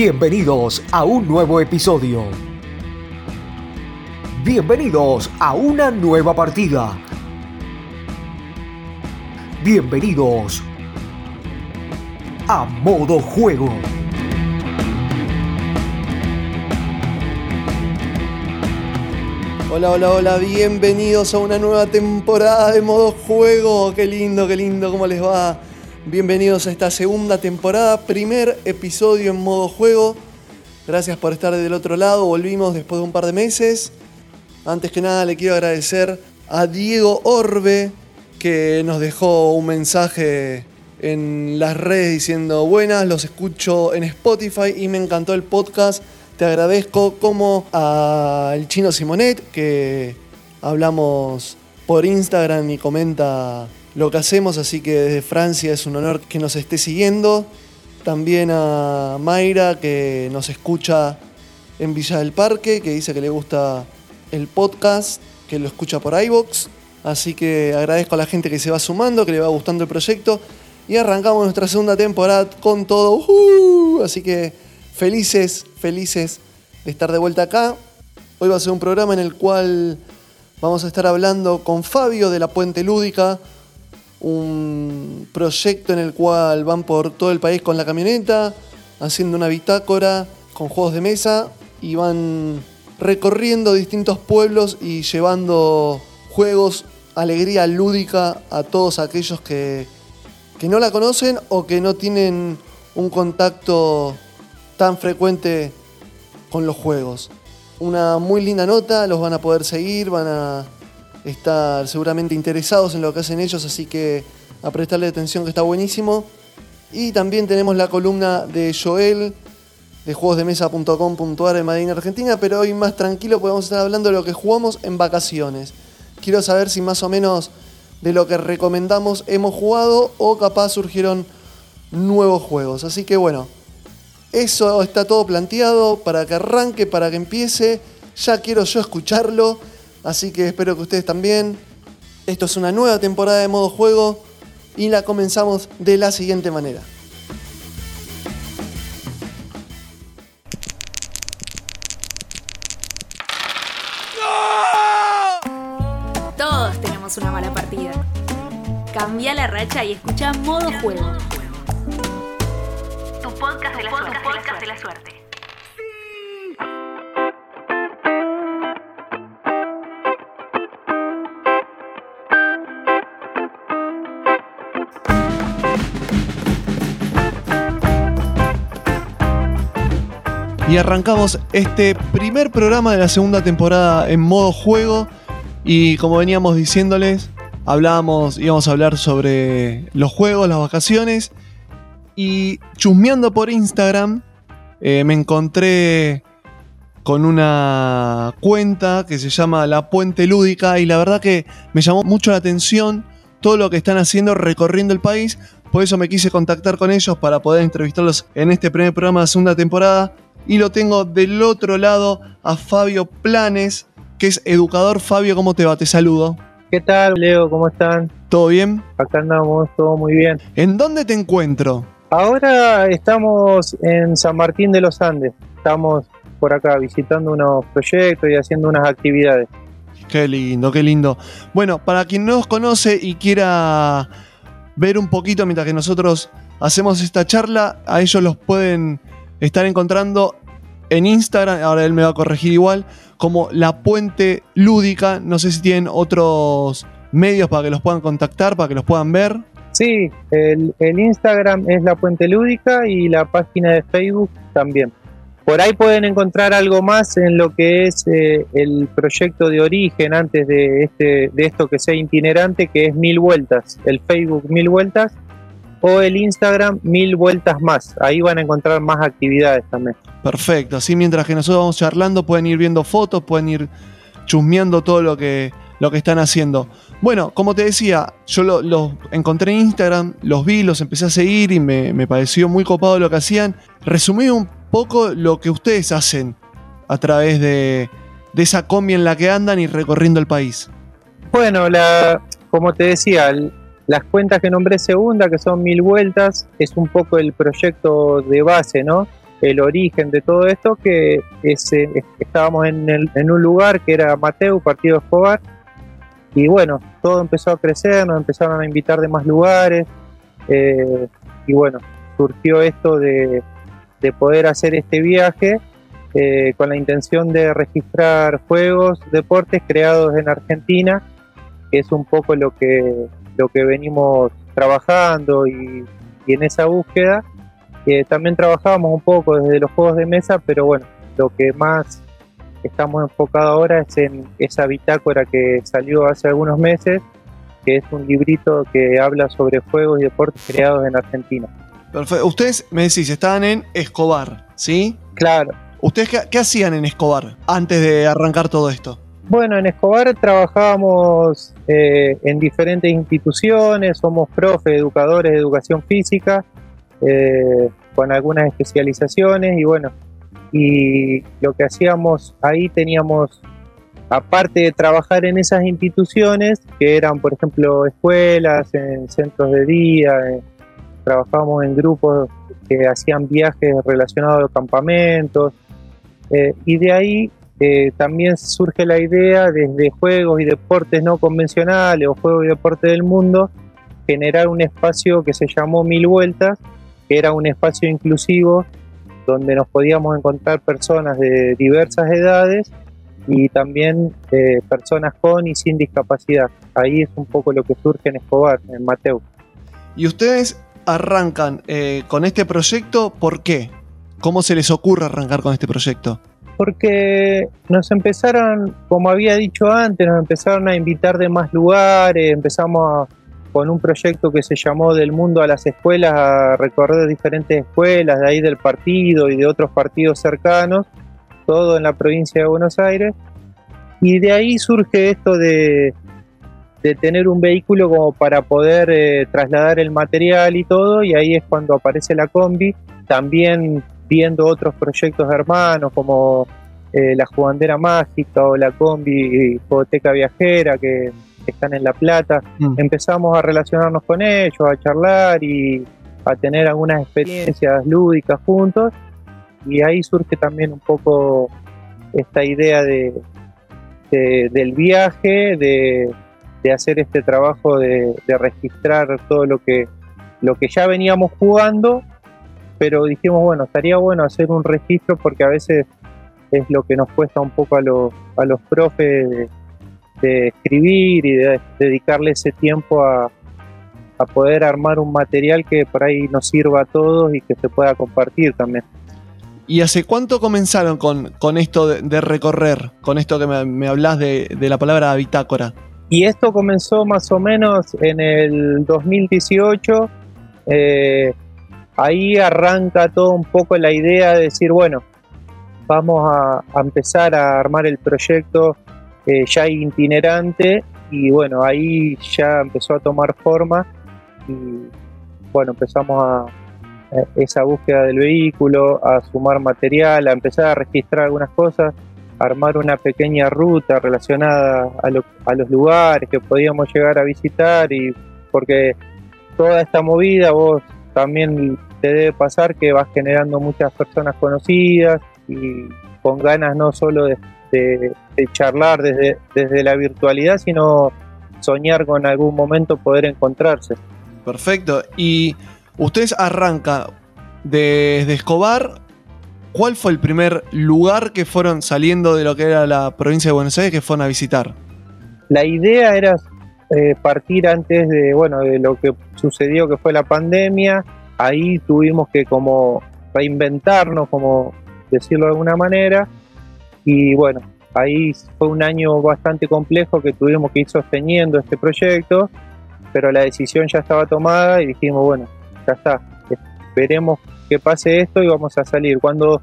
Bienvenidos a un nuevo episodio. Bienvenidos a una nueva partida. Bienvenidos a modo juego. Hola, hola, hola, bienvenidos a una nueva temporada de modo juego. Qué lindo, qué lindo, ¿cómo les va? Bienvenidos a esta segunda temporada, primer episodio en modo juego. Gracias por estar del otro lado, volvimos después de un par de meses. Antes que nada le quiero agradecer a Diego Orbe que nos dejó un mensaje en las redes diciendo buenas, los escucho en Spotify y me encantó el podcast te agradezco como al chino Simonet, que hablamos por Instagram y comenta lo que hacemos, así que desde Francia es un honor que nos esté siguiendo. También a Mayra, que nos escucha en Villa del Parque, que dice que le gusta el podcast, que lo escucha por iVoox. Así que agradezco a la gente que se va sumando, que le va gustando el proyecto. Y arrancamos nuestra segunda temporada con todo. Así que felices, felices de estar de vuelta acá. Hoy va a ser un programa en el cual vamos a estar hablando con Fabio de la Puente Lúdica, un proyecto en el cual van por todo el país con la camioneta, haciendo una bitácora con juegos de mesa y van recorriendo distintos pueblos y llevando juegos, alegría lúdica a todos aquellos que, que no la conocen o que no tienen un contacto tan frecuente con los juegos. Una muy linda nota, los van a poder seguir, van a estar seguramente interesados en lo que hacen ellos, así que a prestarle atención que está buenísimo. Y también tenemos la columna de Joel de juegosdemesa.com.ar en Madrid, Argentina, pero hoy más tranquilo podemos estar hablando de lo que jugamos en vacaciones. Quiero saber si más o menos de lo que recomendamos hemos jugado o capaz surgieron nuevos juegos. Así que bueno, eso está todo planteado para que arranque, para que empiece. Ya quiero yo escucharlo, así que espero que ustedes también. Esto es una nueva temporada de modo juego y la comenzamos de la siguiente manera. Todos tenemos una mala partida. Cambia la racha y escucha modo juego podcast de la, suerte. de la suerte. Y arrancamos este primer programa de la segunda temporada en modo juego. Y como veníamos diciéndoles, hablábamos, íbamos a hablar sobre los juegos, las vacaciones y chusmeando por Instagram, eh, me encontré con una cuenta que se llama La Puente Lúdica y la verdad que me llamó mucho la atención todo lo que están haciendo recorriendo el país. Por eso me quise contactar con ellos para poder entrevistarlos en este primer programa de segunda temporada. Y lo tengo del otro lado a Fabio Planes, que es educador. Fabio, ¿cómo te va? Te saludo. ¿Qué tal, Leo? ¿Cómo están? ¿Todo bien? Acá andamos, todo muy bien. ¿En dónde te encuentro? Ahora estamos en San Martín de los Andes. Estamos por acá visitando unos proyectos y haciendo unas actividades. Qué lindo, qué lindo. Bueno, para quien no nos conoce y quiera ver un poquito mientras que nosotros hacemos esta charla, a ellos los pueden estar encontrando en Instagram, ahora él me va a corregir igual, como La Puente Lúdica. No sé si tienen otros medios para que los puedan contactar, para que los puedan ver. Sí, el, Instagram es la Puente Lúdica y la página de Facebook también. Por ahí pueden encontrar algo más en lo que es eh, el proyecto de origen antes de, este, de esto que sea itinerante, que es Mil Vueltas, el Facebook Mil Vueltas o el Instagram Mil Vueltas Más. Ahí van a encontrar más actividades también. Perfecto, así mientras que nosotros vamos charlando pueden ir viendo fotos, pueden ir chusmeando todo lo que, lo que están haciendo. Bueno, como te decía, yo los encontré en Instagram, los vi, los empecé a seguir y me, pareció muy copado lo que hacían. Resumí un poco lo que ustedes hacen a través de, esa combi en la que andan y recorriendo el país. Bueno, la, como te decía, las cuentas que nombré segunda, que son mil vueltas, es un poco el proyecto de base, ¿no? el origen de todo esto, que ese, estábamos en, un lugar que era Mateo, Partido Escobar, y bueno, todo empezó a crecer, nos empezaron a invitar de más lugares, eh, y bueno, surgió esto de, de poder hacer este viaje eh, con la intención de registrar juegos, deportes creados en Argentina, que es un poco lo que, lo que venimos trabajando y, y en esa búsqueda también trabajábamos un poco desde los juegos de mesa, pero bueno, lo que más estamos enfocados ahora es en esa bitácora que salió hace algunos meses, que es un librito que habla sobre juegos y deportes creados en Argentina. Perfecto. Ustedes me decís, estaban en Escobar, ¿sí? Claro. ¿Ustedes qué, hacían en Escobar antes de arrancar todo esto? Bueno, en Escobar trabajábamos eh, en diferentes instituciones, somos profe, educadores de educación física, eh, con algunas especializaciones y bueno, y lo que hacíamos ahí teníamos, aparte de trabajar en esas instituciones, que eran por ejemplo escuelas, en centros de día, eh, trabajábamos en grupos que hacían viajes relacionados a los campamentos, y de ahí también surge la idea desde juegos y deportes no convencionales o juegos y deportes del mundo, generar un espacio que se llamó Mil Vueltas, que era un espacio inclusivo donde nos podíamos encontrar personas de diversas edades y también eh, personas con y sin discapacidad. Ahí es un poco lo que surge en Escobar, en Mateo. ¿Y ustedes arrancan eh, con este proyecto? ¿Por qué? ¿Cómo se les ocurre arrancar con este proyecto? Porque nos empezaron, como había dicho antes, nos empezaron a invitar de más lugares, empezamos con un proyecto que se llamó Del Mundo a las Escuelas, a recorrer diferentes escuelas de ahí del partido y de otros partidos cercanos, todo en la provincia de Buenos Aires. Y de ahí surge esto de, de tener un vehículo como para poder eh, trasladar el material y todo, y ahí es cuando aparece la combi, también viendo otros proyectos hermanos como eh, la jugandera mágica o la combi Foteca Viajera, que están en La Plata. Mm. Empezamos a relacionarnos con ellos, a charlar y a tener algunas experiencias lúdicas juntos. Y ahí surge también un poco esta idea de, del viaje, de, hacer este trabajo de, registrar todo lo que, lo que ya veníamos jugando, pero dijimos, bueno, estaría bueno hacer un registro porque a veces es lo que nos cuesta un poco a los, a los profes de escribir y de dedicarle ese tiempo a, poder armar un material que por ahí nos sirva a todos y que se pueda compartir también. ¿Y hace cuánto comenzaron con, con esto de, recorrer, con esto que me, hablas de, la palabra bitácora? Y esto comenzó más o menos en el 2018. Eh, ahí arranca todo un poco la idea de decir, bueno, vamos a, a empezar a armar el proyecto eh, ya itinerante y bueno, ahí ya empezó a tomar forma y bueno, empezamos a, esa búsqueda del vehículo, a sumar material, a empezar a registrar algunas cosas, a armar una pequeña ruta relacionada a, a los lugares que podíamos llegar a visitar y porque toda esta movida vos también te debe pasar que vas generando muchas personas conocidas y con ganas no solo de de, charlar desde, desde la virtualidad, sino soñar con algún momento poder encontrarse. Perfecto. Y ustedes arrancan desde Escobar. ¿Cuál fue el primer lugar que fueron saliendo de lo que era la provincia de Buenos Aires que fueron a visitar? La idea era eh, partir antes de, bueno, de lo que sucedió que fue la pandemia. Ahí tuvimos que como reinventarnos, como decirlo de alguna manera, y bueno, ahí fue un año bastante complejo que tuvimos que ir sosteniendo este proyecto, pero la decisión ya estaba tomada y dijimos, bueno, ya está, esperemos que pase esto y vamos a salir. Cuando,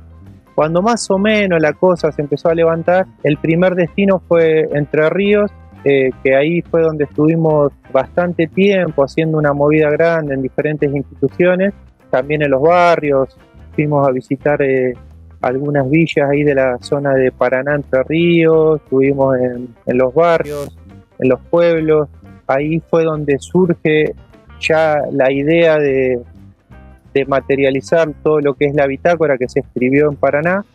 cuando más o menos la cosa se empezó a levantar, el primer destino fue Entre Ríos, eh, que ahí fue donde estuvimos bastante tiempo haciendo una movida grande en diferentes instituciones, también en los barrios, fuimos a visitar eh, algunas villas ahí de la zona de Paraná, Entre Ríos, estuvimos en, los barrios, en los pueblos, ahí fue donde surge ya la idea de, de materializar todo lo que es la bitácora que se escribió en Paraná.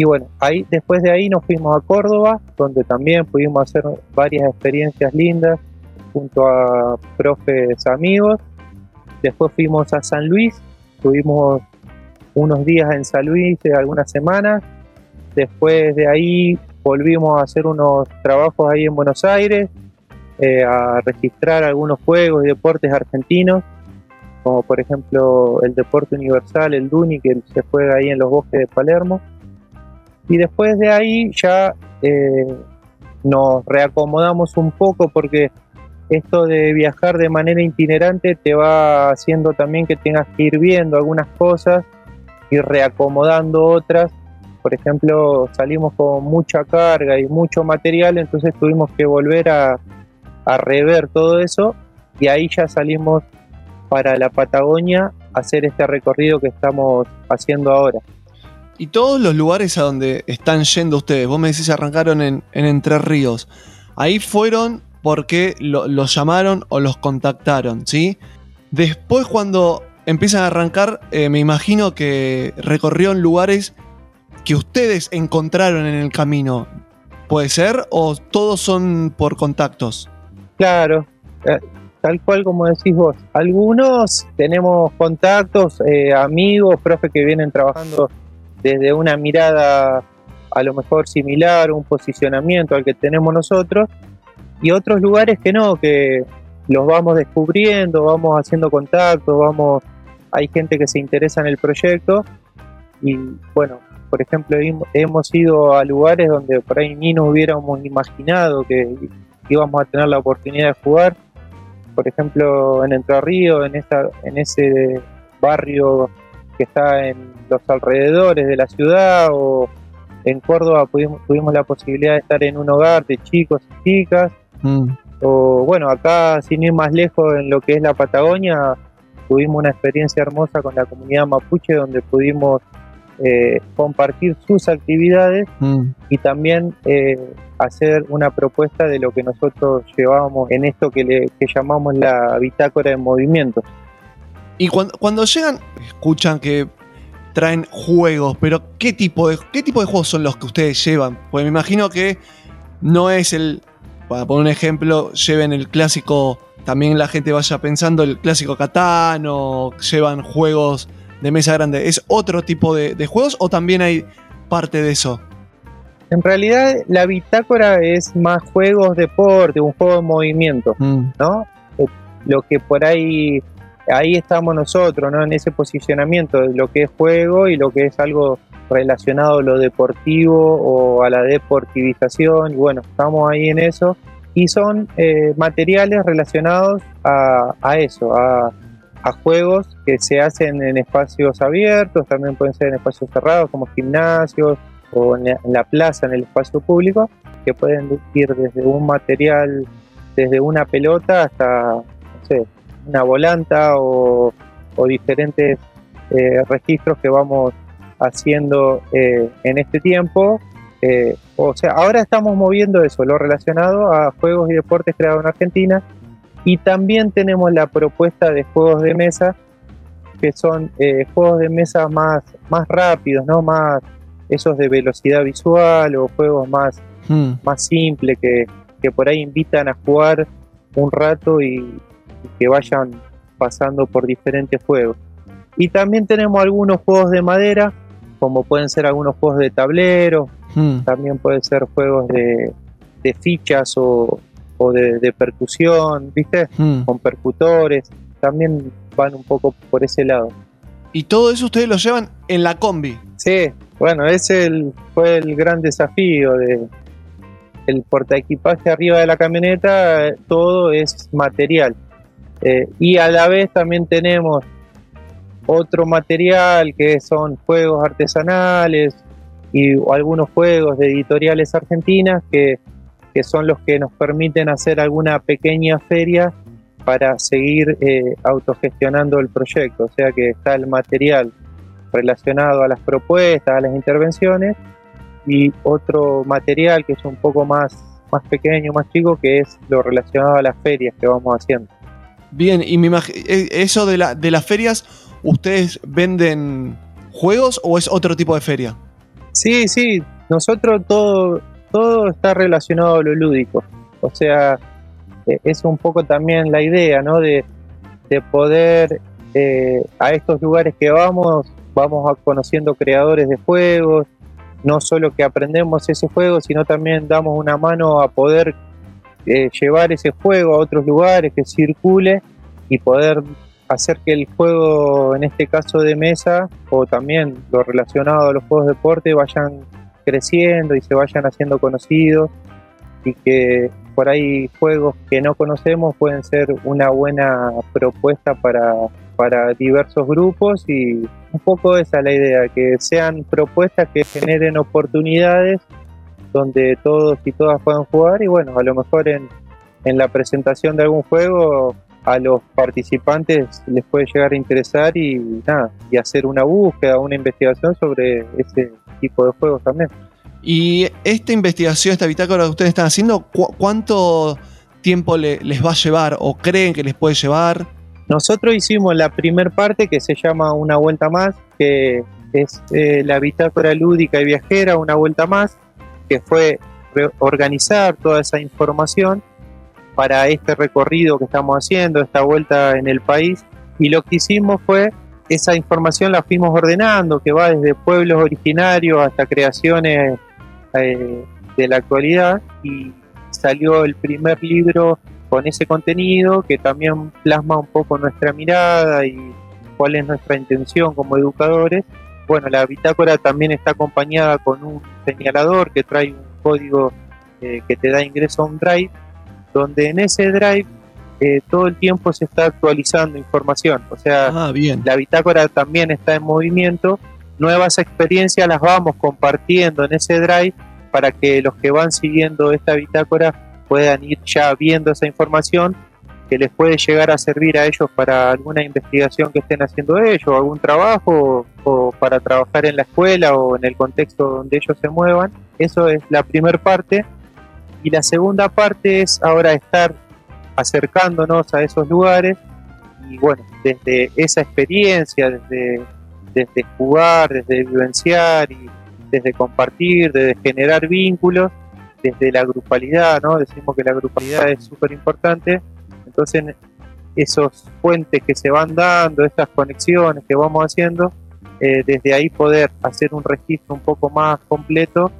Y bueno, ahí, después de ahí nos fuimos a Córdoba, donde también pudimos hacer varias experiencias lindas junto a profes amigos. Después fuimos a San Luis, tuvimos unos días en San Luis, algunas semanas. Después de ahí volvimos a hacer unos trabajos ahí en Buenos Aires, eh, a registrar algunos juegos y deportes argentinos, como por ejemplo el deporte universal, el Duni, que se juega ahí en los bosques de Palermo. Y después de ahí ya eh, nos reacomodamos un poco porque esto de viajar de manera itinerante te va haciendo también que tengas que ir viendo algunas cosas y reacomodando otras. Por ejemplo, salimos con mucha carga y mucho material, entonces tuvimos que volver a, a rever todo eso y ahí ya salimos para la Patagonia a hacer este recorrido que estamos haciendo ahora. Y todos los lugares a donde están yendo ustedes, vos me decís arrancaron en, Entre Ríos, ahí fueron porque los llamaron o los contactaron, ¿sí? Después cuando empiezan a arrancar, eh, me imagino que recorrieron lugares que ustedes encontraron en el camino. ¿Puede ser? ¿O todos son por contactos? Claro, eh, tal cual como decís vos. Algunos tenemos contactos, eh, amigos, profes que vienen trabajando desde una mirada a lo mejor similar, un posicionamiento al que tenemos nosotros, y otros lugares que no, que los vamos descubriendo, vamos haciendo contactos, vamos, hay gente que se interesa en el proyecto y bueno, por ejemplo, hemos ido a lugares donde por ahí ni nos hubiéramos imaginado que íbamos a tener la oportunidad de jugar. Por ejemplo, en Entre Ríos, en, esa, en ese barrio que está en los alrededores de la ciudad, o en Córdoba pudimos, tuvimos la posibilidad de estar en un hogar de chicos y chicas. Mm. O bueno, acá sin ir más lejos en lo que es la Patagonia, tuvimos una experiencia hermosa con la comunidad mapuche donde pudimos eh, compartir sus actividades mm. y también eh, hacer una propuesta de lo que nosotros llevábamos en esto que, le, llamamos la bitácora de movimiento. Y cuando, cuando llegan, escuchan que traen juegos, pero ¿qué tipo, de, ¿qué tipo de juegos son los que ustedes llevan? Pues me imagino que no es el, para poner un ejemplo, lleven el clásico, también la gente vaya pensando el clásico Catán o llevan juegos de mesa grande, ¿es otro tipo de, juegos o también hay parte de eso? En realidad la bitácora es más juegos deporte, un juego de movimiento, mm. ¿no? Eh, lo que por ahí, ahí estamos nosotros, ¿no? En ese posicionamiento de lo que es juego y lo que es algo relacionado a lo deportivo o a la deportivización, y bueno, estamos ahí en eso. Y son eh, materiales relacionados a, a eso, a a juegos que se hacen en espacios abiertos, también pueden ser en espacios cerrados como gimnasios o en la plaza, en el espacio público, que pueden ir desde un material, desde una pelota hasta, no sé, una volanta o, diferentes eh, registros que vamos haciendo eh, en este tiempo. Eh, o sea, ahora estamos moviendo eso, lo relacionado a juegos y deportes creados en Argentina, y también tenemos la propuesta de juegos de mesa, que son eh, juegos de mesa más, más rápidos, ¿no? Más esos de velocidad visual o juegos más, hmm. más simples que, por ahí invitan a jugar un rato y, que vayan pasando por diferentes juegos. Y también tenemos algunos juegos de madera, como pueden ser algunos juegos de tablero, hmm. también pueden ser juegos de, de fichas o, o de, percusión, ¿viste? Hmm. Con percutores, también van un poco por ese lado. ¿Y todo eso ustedes lo llevan en la combi? Sí, bueno, ese fue el gran desafío de el portaequipaje arriba de la camioneta, todo es material. Eh, y a la vez también tenemos otro material que son juegos artesanales y algunos juegos de editoriales argentinas que que son los que nos permiten hacer alguna pequeña feria para seguir eh, autogestionando el proyecto. O sea que está el material relacionado a las propuestas, a las intervenciones, y otro material que es un poco más, más pequeño, más chico, que es lo relacionado a las ferias que vamos haciendo. Bien, y me eh, eso de, la, de las ferias, ¿ustedes venden juegos o es otro tipo de feria? Sí, sí, nosotros todo, todo está relacionado a lo lúdico. O sea, eh, es un poco también la idea, ¿no? De, de poder eh, a estos lugares que vamos, vamos a conociendo creadores de juegos, no solo que aprendemos ese juego, sino también damos una mano a poder eh, llevar ese juego a otros lugares, que circule y poder hacer que el juego, en este caso de mesa, o también lo relacionado a los juegos de deporte, vayan creciendo y se vayan haciendo conocidos y que por ahí juegos que no conocemos pueden ser una buena propuesta para, para diversos grupos y un poco esa es la idea, que sean propuestas que generen oportunidades donde todos y todas puedan jugar y bueno, a lo mejor en, en la presentación de algún juego a los participantes les puede llegar a interesar y nada, y hacer una búsqueda, una investigación sobre ese tipo de juegos también. Y esta investigación, esta bitácora que ustedes están haciendo, ¿cuánto tiempo les va a llevar o creen que les puede llevar? Nosotros hicimos la primera parte que se llama Una Vuelta Más, que es eh, la bitácora lúdica y viajera, Una Vuelta Más, que fue organizar toda esa información para este recorrido que estamos haciendo, esta vuelta en el país. Y lo que hicimos fue, esa información la fuimos ordenando, que va desde pueblos originarios hasta creaciones eh, de la actualidad. Y salió el primer libro con ese contenido que también plasma un poco nuestra mirada y cuál es nuestra intención como educadores. Bueno, la bitácora también está acompañada con un señalador que trae un código eh, que te da ingreso a un drive, donde en ese drive eh, todo el tiempo se está actualizando información. O sea, ah, bien. la bitácora también está en movimiento. Nuevas experiencias las vamos compartiendo en ese drive para que los que van siguiendo esta bitácora puedan ir ya viendo esa información que les puede llegar a servir a ellos para alguna investigación que estén haciendo ellos, algún trabajo o para trabajar en la escuela o en el contexto donde ellos se muevan. Eso es la primera parte. Y la segunda parte es ahora estar acercándonos a esos lugares y bueno, desde esa experiencia, desde, desde jugar, desde vivenciar y desde compartir, desde generar vínculos, desde la grupalidad, ¿no? Decimos que la grupalidad es súper importante, entonces esos puentes que se van dando, estas conexiones que vamos haciendo, eh, desde ahí poder hacer un registro un poco más completo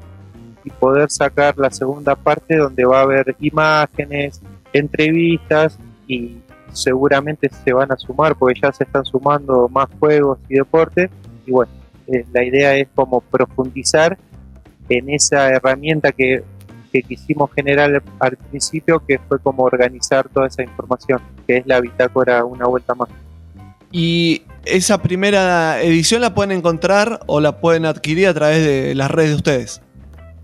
y poder sacar la segunda parte donde va a haber imágenes, entrevistas y seguramente se van a sumar porque ya se están sumando más juegos y deportes y bueno, eh, la idea es como profundizar en esa herramienta que que quisimos generar al principio, que fue como organizar toda esa información, que es la bitácora Una Vuelta Más. Y esa primera edición la pueden encontrar o la pueden adquirir a través de las redes de ustedes.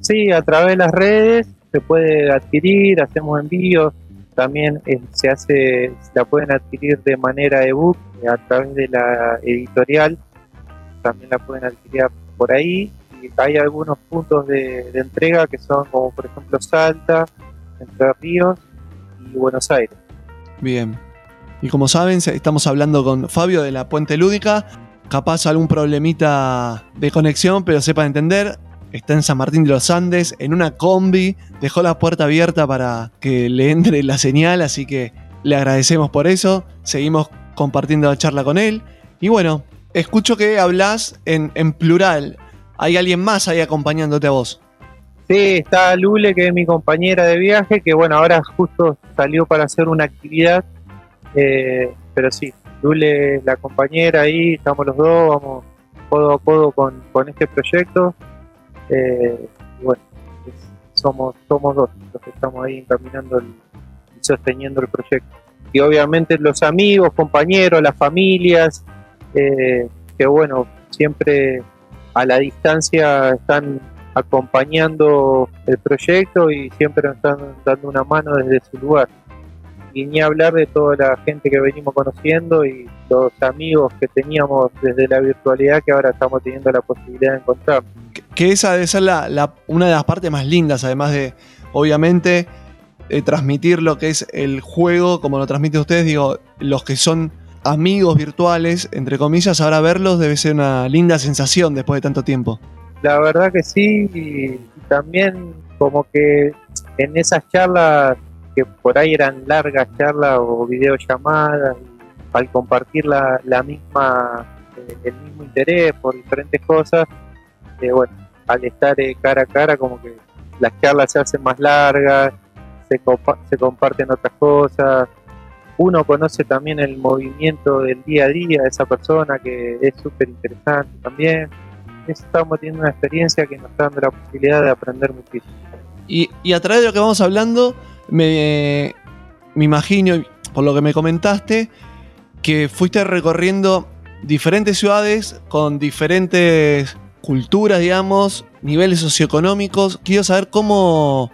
Sí, a través de las redes se puede adquirir, hacemos envíos, también eh, se hace, la pueden adquirir de manera ebook a través de la editorial, también la pueden adquirir por ahí hay algunos puntos de, entrega que son como por ejemplo Salta, Entre Ríos y Buenos Aires. Bien. Y como saben, estamos hablando con Fabio de la Puente Lúdica. Capaz algún problemita de conexión, pero sepa entender. Está en San Martín de los Andes, en una combi. Dejó la puerta abierta para que le entre la señal, así que le agradecemos por eso. Seguimos compartiendo la charla con él. Y bueno, escucho que hablas en plural hay alguien más ahí acompañándote a vos. Sí, está Lule, que es mi compañera de viaje, que bueno, ahora justo salió para hacer una actividad, eh, pero sí, Lule es la compañera ahí, estamos los dos, vamos codo a codo con, este proyecto. Eh, bueno, somos, somos dos los que estamos ahí encaminando y sosteniendo el proyecto. Y obviamente los amigos, compañeros, las familias, eh, que bueno, siempre a la distancia están acompañando el proyecto y siempre nos están dando una mano desde su lugar. Y ni hablar de toda la gente que venimos conociendo y los amigos que teníamos desde la virtualidad que ahora estamos teniendo la posibilidad de encontrar. Que esa debe ser la, una de las partes más lindas, además de, obviamente, eh, transmitir lo que es el juego, como lo transmiten ustedes, digo, los que son amigos virtuales, entre comillas, ahora verlos debe ser una linda sensación después de tanto tiempo. La verdad que sí, y también como que en esas charlas que por ahí eran largas charlas o videollamadas, al compartir la, la misma, eh, el mismo interés por diferentes cosas, eh, bueno, al estar eh, cara a cara como que las charlas se hacen más largas, se, se comparten otras cosas, uno conoce también el movimiento del día a día de esa persona que es súper interesante también. Estamos teniendo una experiencia que nos está dando la posibilidad de aprender muchísimo. Y, y a través de lo que vamos hablando, me, me imagino, por lo que me comentaste, que fuiste recorriendo diferentes ciudades con diferentes culturas, digamos, niveles socioeconómicos. Quiero saber cómo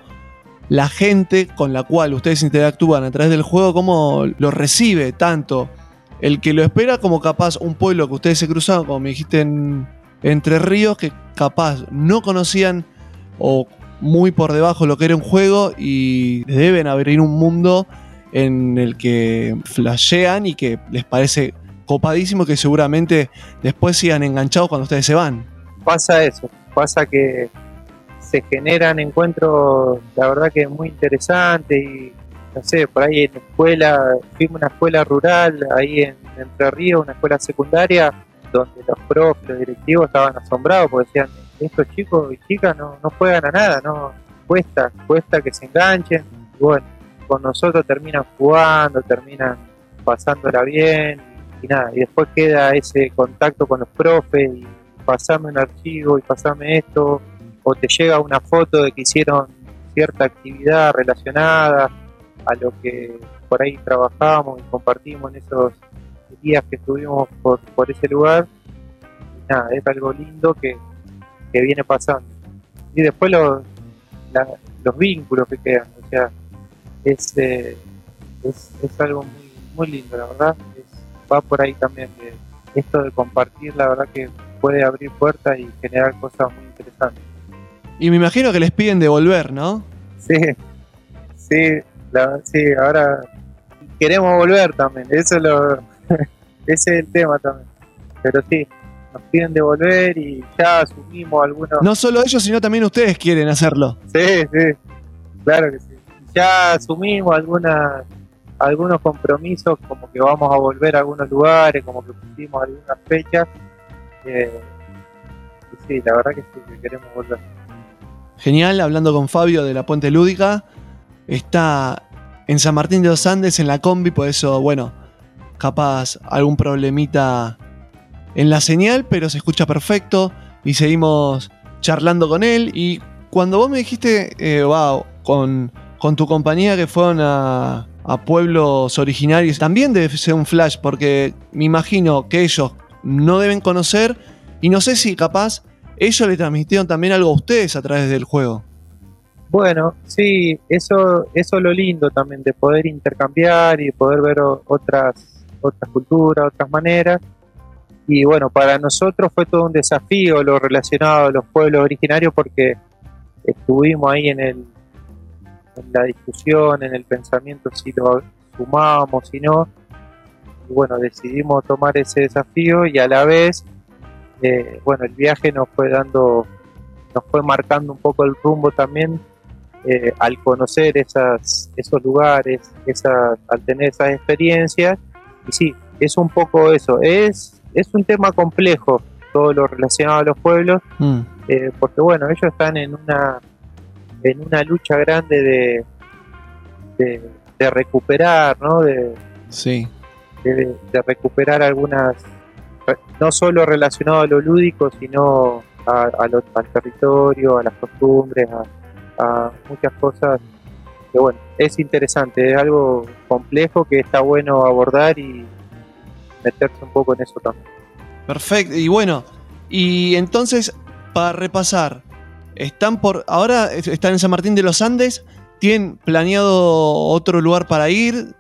la gente con la cual ustedes interactúan a través del juego, cómo lo recibe tanto el que lo espera como capaz un pueblo que ustedes se cruzaron, como me dijiste, en Entre Ríos, que capaz no conocían o muy por debajo lo que era un juego y deben abrir un mundo en el que flashean y que les parece copadísimo que seguramente después sigan enganchados cuando ustedes se van. Pasa eso, pasa que se generan encuentros, la verdad que muy interesantes y no sé, por ahí en escuela, fuimos una escuela rural ahí en Entre Ríos, una escuela secundaria, donde los profes, los directivos estaban asombrados porque decían, estos chicos y chicas no, no juegan a nada, no cuesta, cuesta que se enganchen. Y bueno, con nosotros terminan jugando, terminan pasándola bien y nada, y después queda ese contacto con los profes y pasame un archivo y pasame esto, o te llega una foto de que hicieron cierta actividad relacionada a lo que por ahí trabajamos y compartimos en esos días que estuvimos por, ese lugar. Nada, es algo lindo que, viene pasando. Y después los, los vínculos que quedan, o sea, es, eh, es, es, algo muy, muy lindo, la verdad. va por ahí también de esto de compartir, la verdad que puede abrir puertas y generar cosas muy interesantes. Y me imagino que les piden devolver, ¿no? Sí, sí, sí, ahora queremos volver también, eso es lo, ese es el tema también. Pero sí, nos piden devolver y ya asumimos algunos. No solo ellos, sino también ustedes quieren hacerlo. Sí, sí, claro que sí. Ya asumimos algunas algunos compromisos, como que vamos a volver a algunos lugares, como que pusimos algunas fechas. Eh, y sí, la verdad que sí, que queremos volver genial, hablando con Fabio de la Puente Lúdica. Está en San Martín de los Andes, en la combi, por eso, bueno, capaz algún problemita en la señal, pero se escucha perfecto y seguimos charlando con él. Y cuando vos me dijiste, eh, wow, con, con tu compañía que fueron a, a pueblos originarios, también debe ser un flash, porque me imagino que ellos no deben conocer y no sé si capaz ellos le transmitieron también algo a ustedes a través del juego. Bueno, sí, eso, eso es lo lindo también, de poder intercambiar y poder ver otras, otras culturas, otras maneras. Y bueno, para nosotros fue todo un desafío lo relacionado a los pueblos originarios porque estuvimos ahí en, el, en la discusión, en el pensamiento si lo sumábamos, si no. Y bueno, decidimos tomar ese desafío y a la vez eh, bueno, el viaje nos fue dando, nos fue marcando un poco el rumbo también eh, al conocer esas, esos lugares, esas, al tener esas experiencias. Y sí, es un poco eso. Es, es un tema complejo todo lo relacionado a los pueblos, mm. eh, porque bueno, ellos están en una en una lucha grande de, de, recuperar, ¿no? De, sí. de, de recuperar algunas no solo relacionado a lo lúdico, sino al territorio, a las costumbres, a, muchas cosas que bueno, es interesante, es algo complejo que está bueno abordar y meterse un poco en eso también. Perfecto, y bueno, y entonces, para repasar, están por, ahora están en San Martín de los Andes, ¿tienen planeado otro lugar para ir?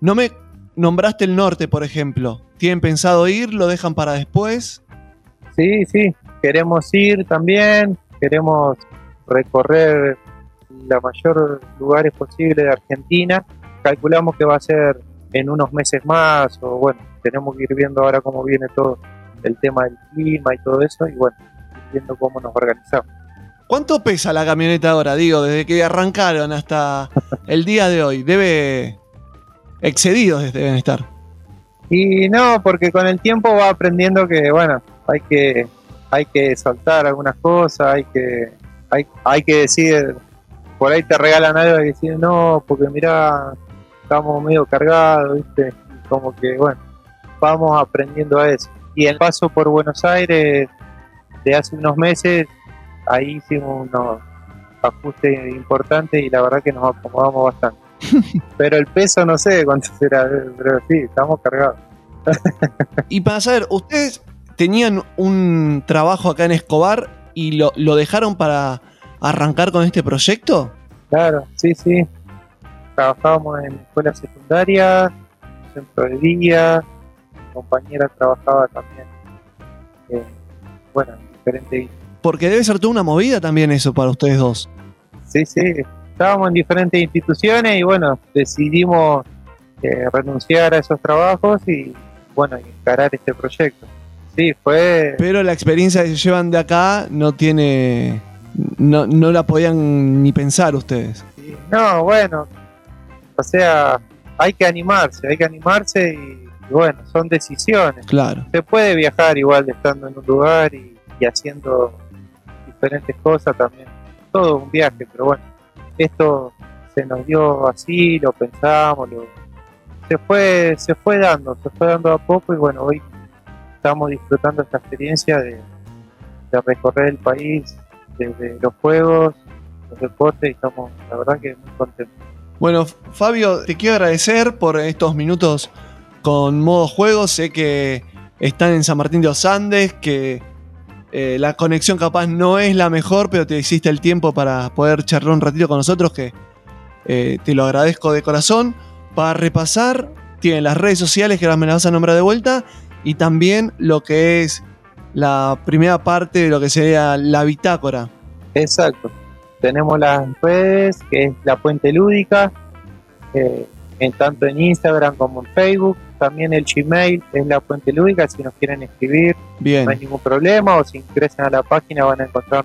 No me nombraste el norte, por ejemplo. ¿Tienen pensado ir? ¿Lo dejan para después? Sí, sí, queremos ir también, queremos recorrer la mayor lugares posible de Argentina. Calculamos que va a ser en unos meses más, o bueno, tenemos que ir viendo ahora cómo viene todo el tema del clima y todo eso, y bueno, viendo cómo nos organizamos. ¿Cuánto pesa la camioneta ahora? Digo, desde que arrancaron hasta el día de hoy. Debe. excedidos deben estar. Y no, porque con el tiempo va aprendiendo que, bueno, hay que, hay que soltar algunas cosas, hay que, hay, hay que decir, por ahí te regalan algo y decir, no, porque mira, estamos medio cargados, ¿viste? Como que, bueno, vamos aprendiendo a eso. Y el paso por Buenos Aires de hace unos meses, ahí hicimos unos ajustes importantes y la verdad que nos acomodamos bastante. Pero el peso no sé cuánto será, pero sí, estamos cargados. y para saber, ¿ustedes tenían un trabajo acá en Escobar y lo, lo dejaron para arrancar con este proyecto? Claro, sí, sí. Trabajábamos en escuela secundaria, centro de día, mi compañera trabajaba también, eh, bueno, en diferentes porque debe ser toda una movida también eso para ustedes dos. Sí, sí. Estábamos en diferentes instituciones y bueno, decidimos eh, renunciar a esos trabajos y bueno, encarar este proyecto. Sí, fue... Pero la experiencia que llevan de acá no tiene... No, no la podían ni pensar ustedes. no, bueno. O sea, hay que animarse, hay que animarse y, bueno, son decisiones. Claro. Se puede viajar igual estando en un lugar y haciendo diferentes cosas también. Todo un viaje, pero bueno, esto se nos dio así, lo pensamos, se fue, se fue dando, se fue dando a poco y bueno, hoy estamos disfrutando esta experiencia de, recorrer el país desde los juegos, los deportes y estamos, la verdad que muy contentos. Bueno, Fabio, te quiero agradecer por estos minutos con modo juego. Sé que están en San Martín de los Andes, que eh, la conexión capaz no es la mejor, pero te hiciste el tiempo para poder charlar un ratito con nosotros, que eh, te lo agradezco de corazón. Para repasar, tienen las redes sociales que ahora me las vas a nombrar de vuelta, y también lo que es la primera parte de lo que sería la bitácora. Exacto. Tenemos las redes, que es la Puente Lúdica, eh, en tanto en Instagram como en Facebook también el Gmail es la fuente lúdica, si nos quieren escribir Bien. no hay ningún problema, o si ingresan a la página van a encontrar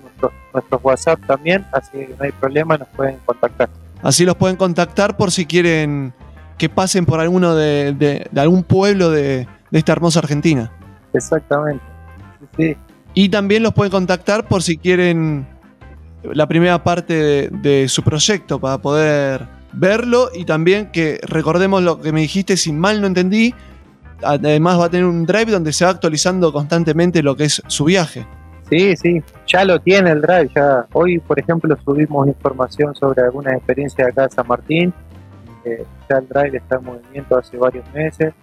nuestros WhatsApp también, así que no hay problema, nos pueden contactar. Así los pueden contactar por si quieren que pasen por alguno de, algún pueblo de, esta hermosa Argentina. Exactamente. Sí. Y también los pueden contactar por si quieren la primera parte de su proyecto para poder verlo y también que recordemos lo que me dijiste, si mal no entendí, además va a tener un drive donde se va actualizando constantemente lo que es su viaje. Sí, sí, ya lo tiene el drive. Ya hoy, por ejemplo, subimos información sobre algunas experiencias acá de San Martín. Eh, ya el drive está en movimiento hace varios meses.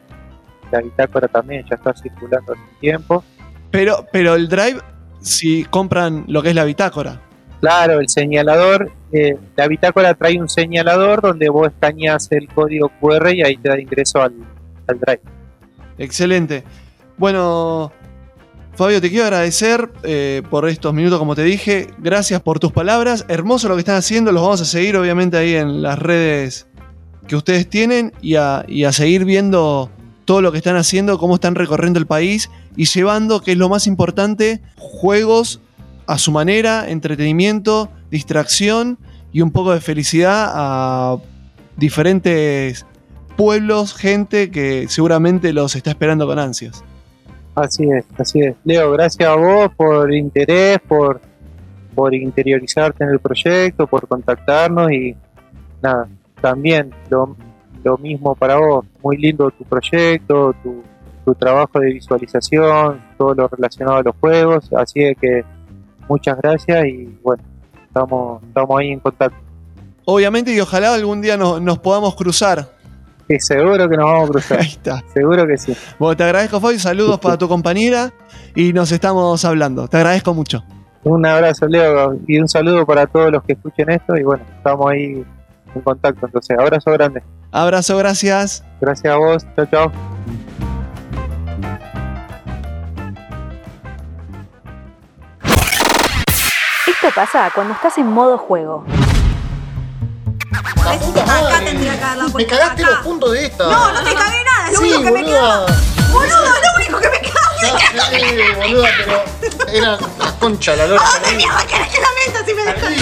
La bitácora también ya está circulando hace tiempo. Pero, pero el drive, si compran lo que es la bitácora. Claro, el señalador, eh, la bitácora trae un señalador donde vos escaneas el código QR y ahí te da ingreso al, drive. Excelente. Bueno, Fabio, te quiero agradecer eh, por estos minutos, como te dije. Gracias por tus palabras. Hermoso lo que están haciendo. Los vamos a seguir, obviamente, ahí en las redes que ustedes tienen y a, y a seguir viendo todo lo que están haciendo, cómo están recorriendo el país y llevando, que es lo más importante, juegos a su manera, entretenimiento, distracción y un poco de felicidad a diferentes pueblos, gente que seguramente los está esperando con ansias. Así es, así es. Leo, gracias a vos por interés, por, por interiorizarte en el proyecto, por contactarnos y nada, también lo, lo mismo para vos. Muy lindo tu proyecto, tu, trabajo de visualización, todo lo relacionado a los juegos, así que muchas gracias y bueno, estamos, estamos ahí en contacto. Obviamente y ojalá algún día nos, podamos cruzar. Sí, seguro que nos vamos a cruzar. Ahí está. Seguro que sí. Bueno, te agradezco, Fabi. Saludos para tu compañera y nos estamos hablando. Te agradezco mucho. Un abrazo, Leo, y un saludo para todos los que escuchen esto. Y bueno, estamos ahí en contacto. Entonces, abrazo grande. Abrazo, gracias. Gracias a vos. Chao, chao. Pasa cuando estás en modo juego. La puta Acá tendría que haberla Me puesto, cagaste acá. los puntos de esta. No, no te cagué nada, es lo Sí, único que me boluda. quedaba. Boludo, es lo único que me quedaba. Sé, boluda, pero era la concha la lora. ¿A dónde mierda querés que la meta si me dejas?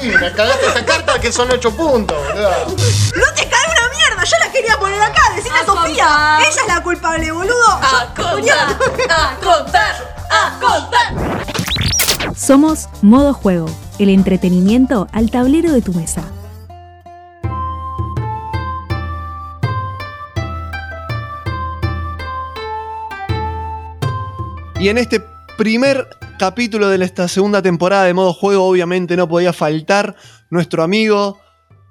Sí, me cagaste esta carta que son 8 puntos, boluda. No te cae una mierda, yo la quería poner acá, decirle a A Sofía. contar. Ella es la culpable, boludo. A contar, a contar, a contar. Somos Modo Juego, el entretenimiento al tablero de tu mesa. Y en este primer capítulo de esta segunda temporada de modo juego, obviamente no podía faltar nuestro amigo,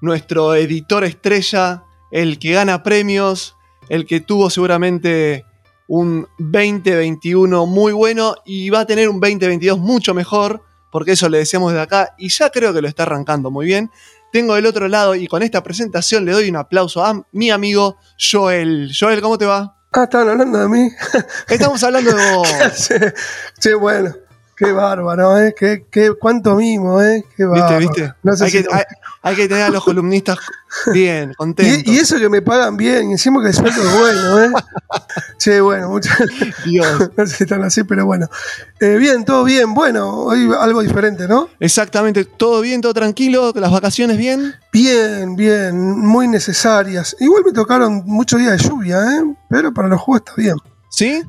nuestro editor estrella, el que gana premios, el que tuvo seguramente un 2021 muy bueno y va a tener un 2022 mucho mejor, porque eso le decíamos desde acá y ya creo que lo está arrancando muy bien. Tengo del otro lado y con esta presentación le doy un aplauso a mi amigo Joel. Joel, ¿cómo te va? Ah, estaban hablando de mí. Estamos hablando de vos. sí, sí, bueno. Qué bárbaro, ¿eh? Qué, qué, cuánto mimo, ¿eh? Qué ¿Viste, bárbaro. viste? No sé hay, si que, hay, hay que tener a los columnistas bien, contentos. y, y eso que me pagan bien, y encima que el sueldo es bueno, ¿eh? sí, bueno, muchas. Dios. no sé si están así, pero bueno. Eh, bien, todo bien. Bueno, hoy algo diferente, ¿no? Exactamente, todo bien, todo tranquilo, las vacaciones bien. Bien, bien, muy necesarias. Igual me tocaron muchos días de lluvia, ¿eh? Pero para los juegos está bien. ¿Sí?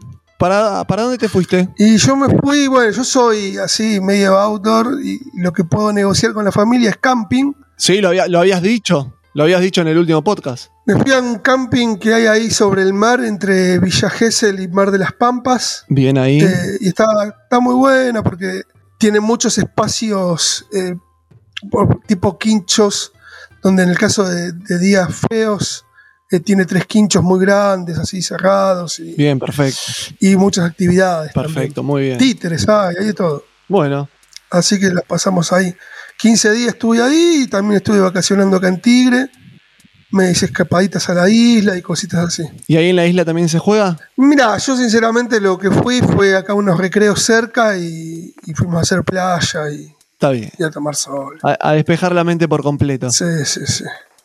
¿Para, ¿Para dónde te fuiste? Y yo me fui, bueno, yo soy así medio outdoor y lo que puedo negociar con la familia es camping. Sí, lo, había- lo habías dicho. Lo habías dicho en el último podcast. Me fui a un camping que hay ahí sobre el mar entre Villa Gesell y Mar de las Pampas. Bien ahí. Eh, y está, está muy buena porque tiene muchos espacios eh, tipo quinchos, donde en el caso de, de días feos eh, tiene tres quinchos muy grandes, así cerrados, y, Bien, perfecto. y muchas actividades. Perfecto, muy bien. Títeres hay, hay de todo. Bueno, Así que las pasamos ahí. 15 días estuve ahí y también estuve vacacionando acá en Tigre. Me hice escapaditas a la isla y cositas así. ¿y ahí en la isla también se juega? Mira, yo sinceramente lo que fui fue acá unos recreos cerca y, y fuimos a hacer playa y, Está bien. y a tomar sol. A, a despejar la mente por completo. Sí, sí, sí.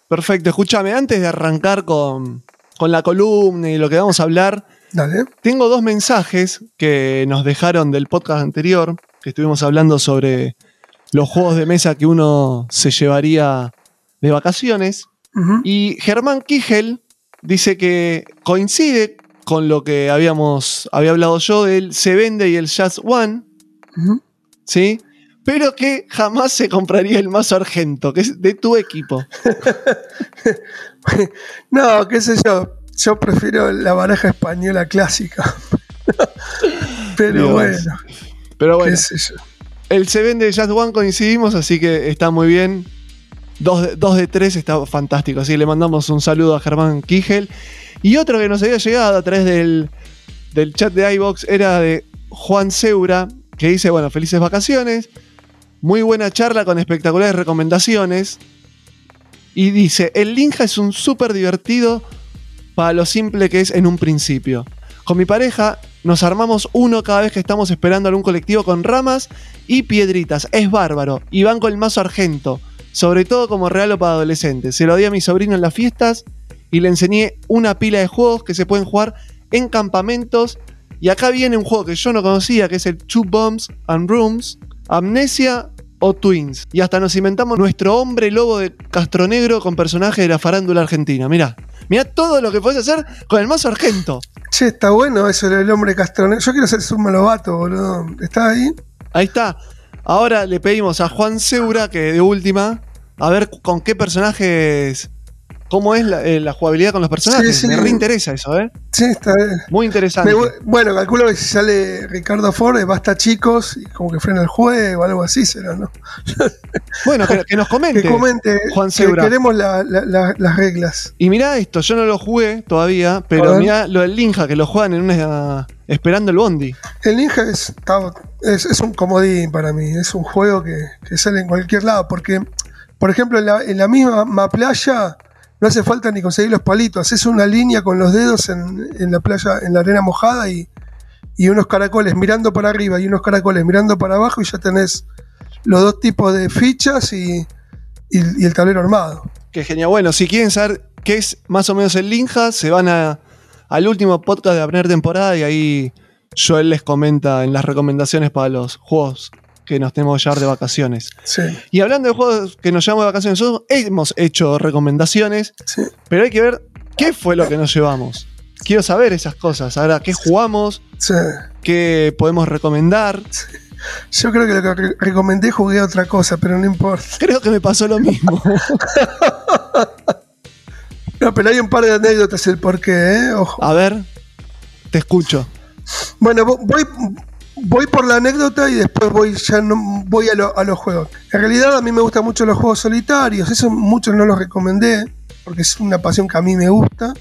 Perfecto, escúchame, antes de arrancar con, con la columna y lo que vamos a hablar, Dale. Tengo dos mensajes que nos dejaron del podcast anterior, que estuvimos hablando sobre los juegos de mesa que uno se llevaría de vacaciones. Y Germán Kigel dice que coincide con lo que habíamos había hablado yo del Se Vende y el Jazz One. ¿sí? Pero que jamás se compraría el mazo argento, que es de tu equipo. No, qué sé yo. Yo prefiero la baraja española clásica. Pero Dios. bueno, Pero bueno, qué sé yo. El se vende de Jazz One coincidimos, así que está muy bien. Dos de, dos de tres está fantástico. Así que le mandamos un saludo a Germán Kigel. Y otro que nos había llegado a través del, del chat de iBox era de Juan Seura, que dice: Bueno, felices vacaciones. Muy buena charla con espectaculares recomendaciones. Y dice: El Linja es un súper divertido para lo simple que es en un principio. Con mi pareja nos armamos uno cada vez que estamos esperando algún colectivo con ramas y piedritas. Es bárbaro. Y van con el mazo argento. Sobre todo como regalo para adolescentes. Se lo di a mi sobrino en las fiestas y le enseñé una pila de juegos que se pueden jugar en campamentos. Y acá viene un juego que yo no conocía, que es el Two Bombs and Rooms, Amnesia o Twins. Y hasta nos inventamos nuestro hombre lobo de Castronegro con personaje de la farándula argentina. Mirá, mirá todo lo que podés hacer con el mazo argento. Che, está bueno eso del hombre castronero. Yo quiero ser Suma Lobato, boludo. ¿Está ahí? Ahí está. Ahora le pedimos a Juan Seura que de última, a ver con qué personajes, cómo es la, eh, la jugabilidad con los personajes. Sí, sí. Me reinteresa eso, ¿eh? Sí, está bien. Muy interesante. Me bueno, calculo que si sale Ricardo Ford, basta chicos, y como que frena el juego, algo así será, ¿no? Bueno, que, que nos comente. Que comente, Juan que Seura. queremos la- la- la- las reglas. Y mirá esto, yo no lo jugué todavía, pero mirá lo del Linja, que lo juegan en una. esperando el Bondi. El Ninja es, es, es un comodín para mí, es un juego que, que sale en cualquier lado, porque, por ejemplo, en la, en la misma playa no hace falta ni conseguir los palitos, haces una línea con los dedos en, la playa, en la arena mojada y, unos caracoles mirando para arriba y unos caracoles mirando para abajo y ya tenés los dos tipos de fichas y el tablero armado. Qué genial. Bueno, si quieren saber qué es más o menos el Linja, se van a- al último podcast de la primera temporada y ahí Joel les comenta en las recomendaciones para los juegos que nos tenemos que llevar de vacaciones. Sí, Y hablando de juegos que nos llevamos de vacaciones, nosotros hemos hecho recomendaciones, sí. pero hay que ver qué fue lo que nos llevamos. Quiero saber esas cosas. Ahora, qué jugamos, sí. qué podemos recomendar. Yo creo que lo que re- recomendé jugué a otra cosa, pero no importa. Creo que me pasó lo mismo. No, pero hay un par de anécdotas el por qué, ¿eh? Ojo. A ver, te escucho. Bueno, vo- voy, voy por la anécdota y después voy ya no, voy a, lo- a los juegos. En realidad a mí me gustan mucho los juegos solitarios, eso muchos no los recomendé, porque es una pasión que a mí me gusta.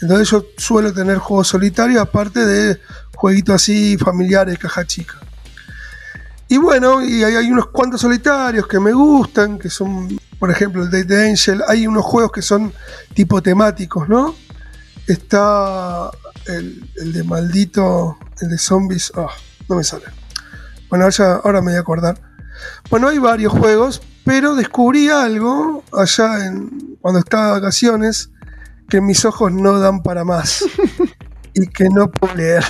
Entonces yo suelo tener juegos solitarios, aparte de jueguitos así familiares, caja chica. Y bueno, y hay, unos cuantos solitarios que me gustan, que son, por ejemplo, el Dead Angel. Hay unos juegos que son tipo temáticos, ¿no? Está el, de maldito, el de zombies. Ah, no me sale. Bueno, ya- ahora me voy a acordar. Bueno, hay varios juegos, pero descubrí algo allá en, cuando estaba de vacaciones que mis ojos no dan para más y que no puedo leer.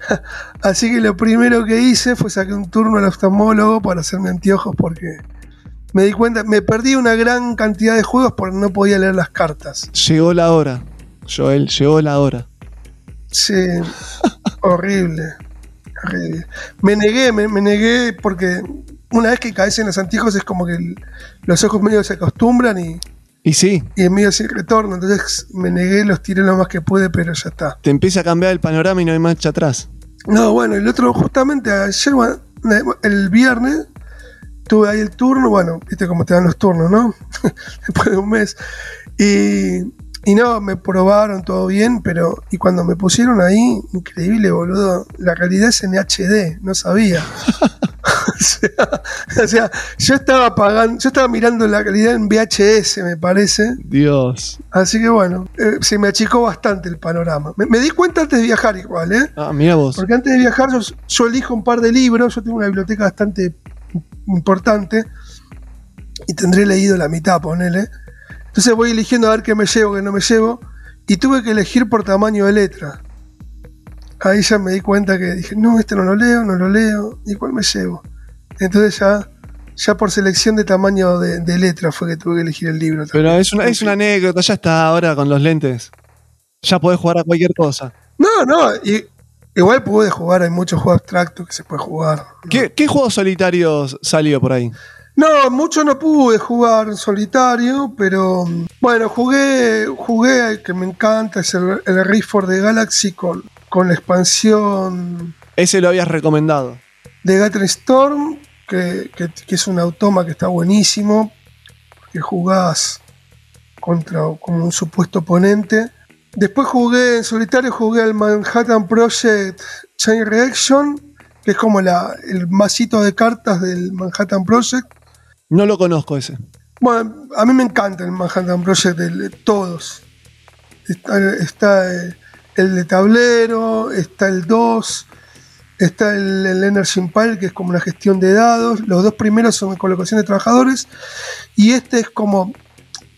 Así que lo primero que hice fue sacar un turno al oftalmólogo para hacerme anteojos porque me di cuenta, me perdí una gran cantidad de juegos porque no podía leer las cartas. Llegó la hora. Joel, llegó la hora. Sí, horrible, horrible. Me negué, me, me negué porque una vez que caes en los anteojos es como que el- los ojos medio se acostumbran y, Y sí, y en medio sin retorno. Entonces me negué, los tiré lo más que pude, pero ya está. te empieza a cambiar el panorama y no hay marcha atrás. No, bueno, el otro, justamente ayer, el viernes, tuve ahí el turno, bueno, viste cómo te dan los turnos, ¿no? Después de un mes. Y, y no, me probaron todo bien, pero, y cuando me pusieron ahí, increíble, boludo, la realidad es en HD, no sabía. o, sea, o sea, yo estaba pagando, yo estaba mirando la calidad en VHS, me parece. Dios. Así que bueno, eh, se me achicó bastante el panorama. Me, me di cuenta antes de viajar igual, ¿eh? Ah, mira vos. Porque antes de viajar yo, yo elijo un par de libros, yo tengo una biblioteca bastante importante y tendré leído la mitad, ponele. Entonces voy eligiendo a ver qué me llevo, qué no me llevo y tuve que elegir por tamaño de letra. Ahí ya me di cuenta que dije, no, este no lo leo, no lo leo, ¿y cuál me llevo? Entonces ya, ya por selección de tamaño de, de letra fue que tuve que elegir el libro. Pero es una, es una anécdota, ya está ahora con los lentes. Ya podés jugar a cualquier cosa. No, no, y, igual pude jugar, hay muchos juegos abstractos que se puede jugar. ¿Qué, qué juegos solitarios salió por ahí? No, mucho no pude jugar en solitario, pero mm, bueno, jugué, jugué que me encanta, es el, el Rift for the Galaxy con, con la expansión Ese lo habías recomendado. de Gathering Storm, que, que- que es un automa que está buenísimo, que jugás contra como un supuesto oponente. Después jugué en solitario, jugué al Manhattan Project Chain Reaction, que es como la, el masito de cartas del Manhattan Project. No lo conozco ese. Bueno, a mí me encanta el Manhattan Project, el de todos. Está, eh, el de tablero, está el 2, está el, el Energy Empire, que es como una gestión de dados. Los dos primeros son colocación de trabajadores. Y este es como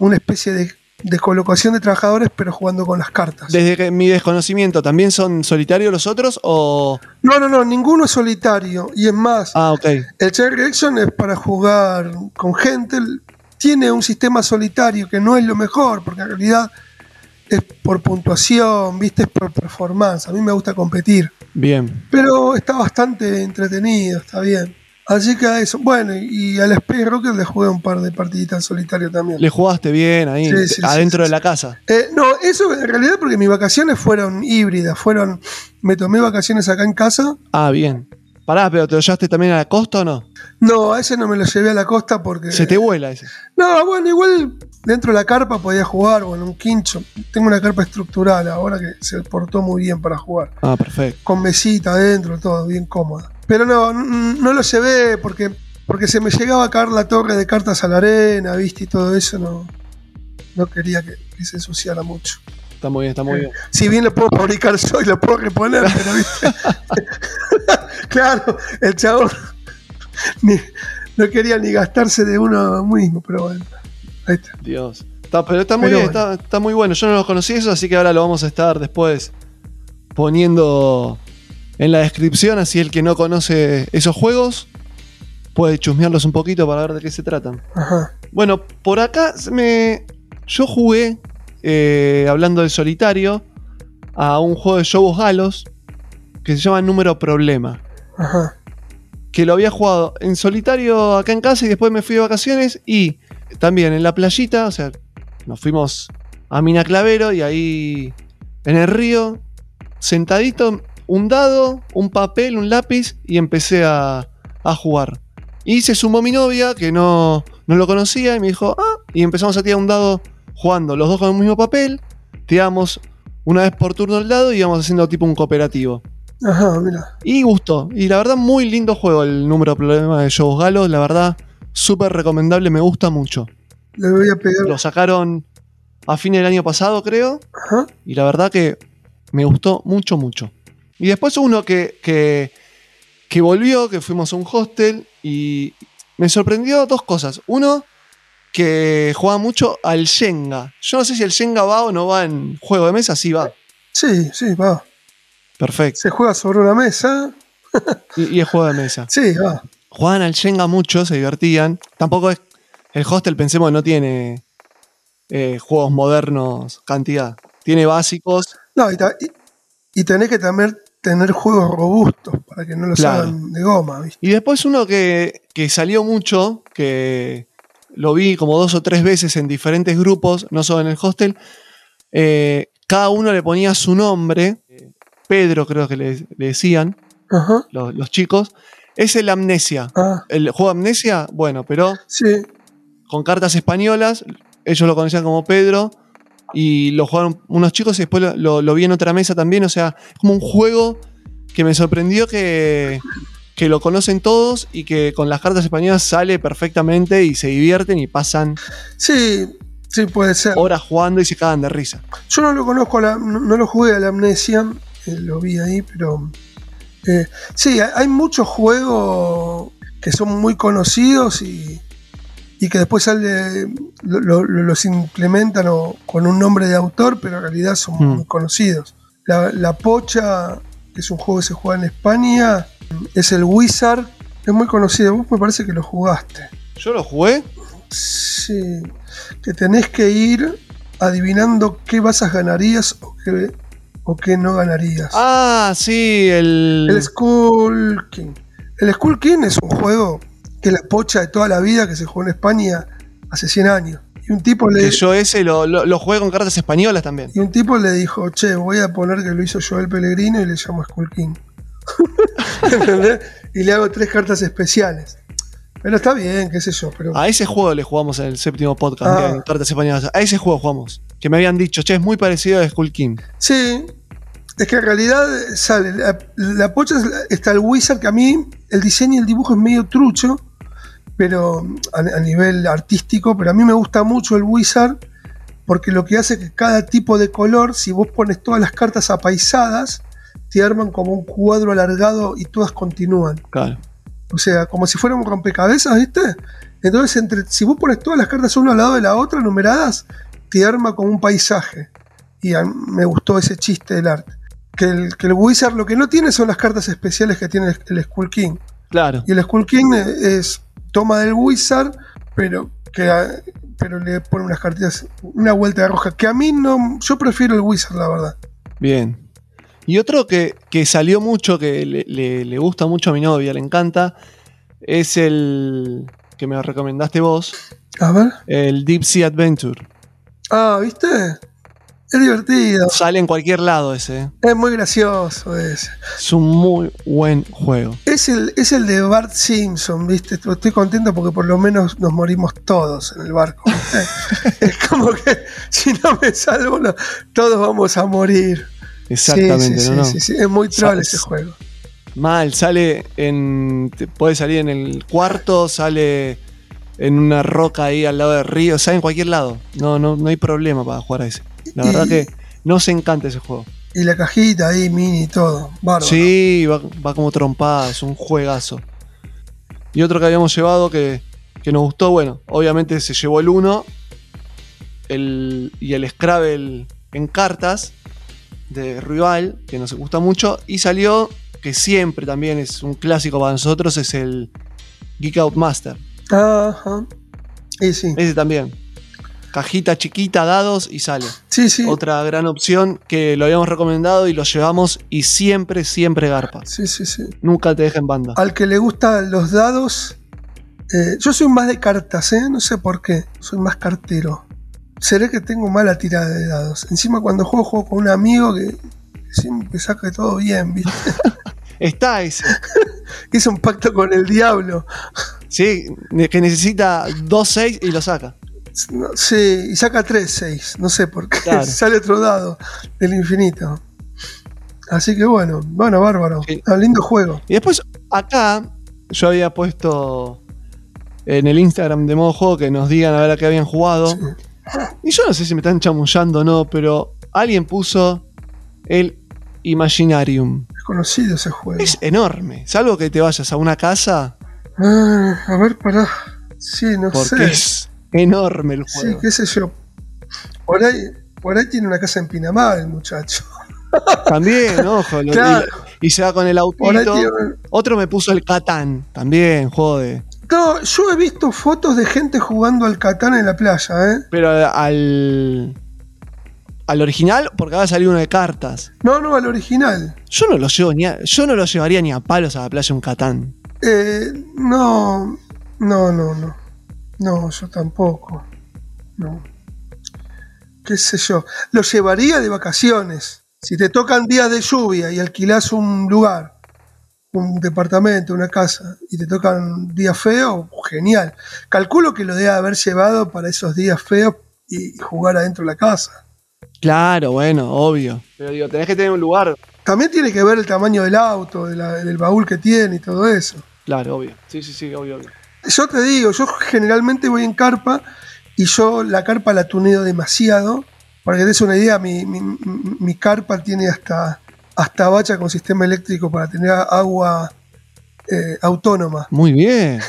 una especie de, de colocación de trabajadores, pero jugando con las cartas. Desde que mi desconocimiento, ¿también son solitarios los otros o...? No, no, no, ninguno es solitario. Y es más, Ah. El Chain Reaction es para jugar con gente. Tiene un sistema solitario que no es lo mejor, porque en realidad es por puntuación, viste, es por performance. A mí me gusta competir. Bien. Pero está bastante entretenido, está bien. Así que a eso. Bueno, y al Space Rocket le jugué un par de partiditas solitario también. Le jugaste bien ahí, Sí, sí, adentro sí, de la casa. Eh, no, eso en realidad porque mis vacaciones fueron híbridas. Fueron. Me tomé vacaciones acá en casa. Ah, bien. Pará, pero ¿te lo llevaste también a la costa o no? No, a ese no me lo llevé a la costa porque. Se te vuela ese. No, bueno, igual dentro de la carpa podía jugar, bueno, un quincho. Tengo una carpa estructural ahora que se portó muy bien para jugar. Ah, perfecto. Con mesita adentro, todo bien cómoda. Pero no, no lo llevé porque, porque se me llegaba a caer la torre de cartas a la arena, viste, y todo eso no, no quería que, que se ensuciara mucho. Está muy bien, está muy bien. Si bien lo puedo fabricar yo y lo puedo reponer, pero viste. claro, el chabón ni- no quería ni gastarse de uno mismo, pero bueno. Ahí está. Dios. Está, pero está muy Pero bien, bueno. está, está muy bueno. Yo no los conocí eso, así que ahora lo vamos a estar después poniendo en la descripción. Así el que no conoce esos juegos puede chusmearlos un poquito para ver de qué se tratan. Ajá. Bueno, por acá me. Yo jugué, eh, hablando de solitario, a un juego de Jobos Galos que se llama Número Problema. Ajá. Que lo había jugado en solitario acá en casa y después me fui de vacaciones y también en la playita, o sea, nos fuimos a Mina Clavero y ahí en el río, sentadito, un dado, un papel, un lápiz y empecé a, a jugar. Y se sumó mi novia, que no, no lo conocía, y me dijo, ah, y empezamos a tirar un dado jugando, los dos con el mismo papel, tiramos una vez por turno el dado y íbamos haciendo tipo un cooperativo. Ajá, mira. Y gustó. Y la verdad, muy lindo juego el número de problemas de Jogos Galos. La verdad, súper recomendable, me gusta mucho. Le voy a pegar. Lo sacaron a fin del año pasado, creo. Ajá. Y la verdad que me gustó mucho, mucho. Y después uno que, que, que volvió, que fuimos a un hostel y me sorprendió dos cosas. Uno, que juega mucho al Shenga. Yo no sé si el Shenga va o no va en juego de mesa, sí va. Sí, sí, va. Perfecto. Se juega sobre una mesa. Y, y es juego de mesa. Sí, va. Jugaban al Shenga mucho, se divertían. Tampoco es. El hostel, pensemos, no tiene eh, juegos modernos cantidad. Tiene básicos. No, y, y- y tenés que también tener juegos robustos para que no los Claro. hagan de goma, ¿viste? Y después uno que, que salió mucho, que lo vi como dos o tres veces en diferentes grupos, no solo en el hostel. eh, cada uno le ponía su nombre. Pedro, creo que le, le decían los, los chicos. Es el Amnesia. Ah, El juego Amnesia, bueno, pero sí. con cartas españolas. Ellos lo conocían como Pedro. Y lo jugaron unos chicos y después lo, lo- lo vi en otra mesa también. O sea, es como un juego que me sorprendió que, que lo conocen todos y que con las cartas españolas sale perfectamente y se divierten y pasan Sí, sí puede ser. horas jugando y se cagan de risa. Yo no lo conozco, la- no, no lo jugué a la amnesia, eh, lo vi ahí, pero. eh, sí, hay, hay muchos juegos que son muy conocidos y, y que después sale, lo- lo- lo- los implementan o- con un nombre de autor, pero en realidad son Hmm. muy conocidos. La, La Pocha, que es un juego que se juega en España, es el Wizard, es muy conocido. Vos me parece que lo jugaste. Yo lo jugué. Sí, que tenés que ir adivinando qué basas ganarías o qué, o qué no ganarías. Ah, sí, el. El Skull King. El Skull King es un juego que es la pocha de toda la vida que se jugó en España hace 100 años. Y un tipo le, Que yo ese lo, lo, lo jugué con cartas españolas también. y un tipo le dijo, che, voy a poner que lo hizo Joel Pellegrino y le llamo Skull King. ¿Entendés? y le hago tres cartas especiales. Pero está bien, qué sé yo, pero... A ese juego le jugamos en el séptimo podcast, Ah. en cartas españolas. A ese juego jugamos. Que me habían dicho, che, es muy parecido a Skull King. Sí, es que en realidad sale. La, la pocha está el Wizard, que a mí el diseño y el dibujo es medio trucho, pero a, a nivel artístico, pero a mí me gusta mucho el Wizard porque lo que hace es que cada tipo de color, si vos pones todas las cartas apaisadas, te arman como un cuadro alargado y todas continúan. Claro. O sea, como si fuera un rompecabezas, ¿viste? Entonces, entre, si vos pones todas las cartas una al lado de la otra, numeradas, te arma como un paisaje. Y a- me gustó ese chiste del arte. Que el, que el Wizard lo que no tiene son las cartas especiales que tiene el, el Skull King. Claro. Y el Skull King eh, es toma del Wizard, pero que pero le pone unas cartitas, una vuelta de roja. Que a mí no. Yo prefiero el Wizard, la verdad. Bien. Y otro que, que salió mucho, que le, le- le gusta mucho a mi novia, le encanta, es el que me recomendaste vos, A ver. el Deep Sea Adventure. Ah, ¿viste? Es divertido. Sale en cualquier lado ese. ¿eh? Es muy gracioso ese. Es un muy buen juego. Es el, es el de Bart Simpson, ¿viste? Estoy contento porque por lo menos nos morimos todos en el barco. es como que si no me salvo, no, todos vamos a morir. Exactamente, sí, sí, ¿no? sí, sí, sí, Es muy troll Sabes. ese juego. Mal, sale en. Puede salir en el cuarto, sale en una roca ahí al lado del río, sale en cualquier lado. No, no, no hay problema para jugar a ese. La verdad que nos encanta ese juego. Y la cajita ahí, mini y todo. Bárbaro. Sí, va, va como trompada, es un juegazo. Y otro que habíamos llevado que, que nos gustó, bueno, obviamente se llevó el 1, el, y el Scrabble en cartas de Rival, que nos gusta mucho. Y salió, que siempre también es un clásico para nosotros, es el Geek Out Master. Ajá. Y sí. Ese también. Cajita chiquita, dados y sale. Sí, sí. Otra gran opción que lo habíamos recomendado y lo llevamos y siempre, siempre garpa. Sí, sí, sí. Nunca te deja en banda. Al que le gustan los dados, eh, yo soy más de cartas, ¿eh? No sé por qué. Soy más cartero. Seré que tengo mala tirada de dados. Encima cuando juego, juego con un amigo que siempre saca todo bien, ¿viste? Está ese. Hizo un pacto con el diablo. Sí, que necesita 2-6 y lo saca. No, sí, y saca 3, 6. No sé por qué. Claro. Sale otro dado del infinito. Así que bueno, bueno, bárbaro. Sí. Un lindo juego. Y después, acá, yo había puesto en el Instagram de modo juego que nos digan a ver a qué habían jugado. Sí. Y yo no sé si me están chamullando o no, pero alguien puso el Imaginarium. Es conocido ese juego. Es enorme. Salvo que te vayas a una casa, Ah, a ver, pará. Sí, no porque sé. es enorme el Sí, juego. qué sé yo. Por ahí, por ahí tiene una casa en Pinamar el muchacho. También, ojo. lo- Claro. y, y se va con el autito. tiene- Otro me puso el Catán. También, juego de. No, yo he visto fotos de gente jugando al Catán en la playa, ¿eh? Pero al. Al original, porque va a salir uno de cartas. No, no, al original. Yo no lo llevo ni a- yo no lo llevaría ni a palos a la playa un Catán. Eh, no, no, no, no. No, yo tampoco. No. ¿Qué sé yo? Lo llevaría de vacaciones. Si te tocan días de lluvia y alquilás un lugar, un departamento, una casa, y te tocan días feos, genial. Calculo que lo debe haber llevado para esos días feos y jugar adentro de la casa. Claro, bueno, obvio. Pero digo, tenés que tener un lugar. También tiene que ver el tamaño del auto, de la- del baúl que tiene y todo eso. Claro, obvio. Sí, sí, sí, obvio, obvio. Yo te digo, yo generalmente voy en carpa y yo la carpa la tuneo demasiado. Para que te des una idea, mi, mi- mi- mi carpa tiene hasta, hasta bacha con sistema eléctrico para tener agua eh, autónoma. Muy bien.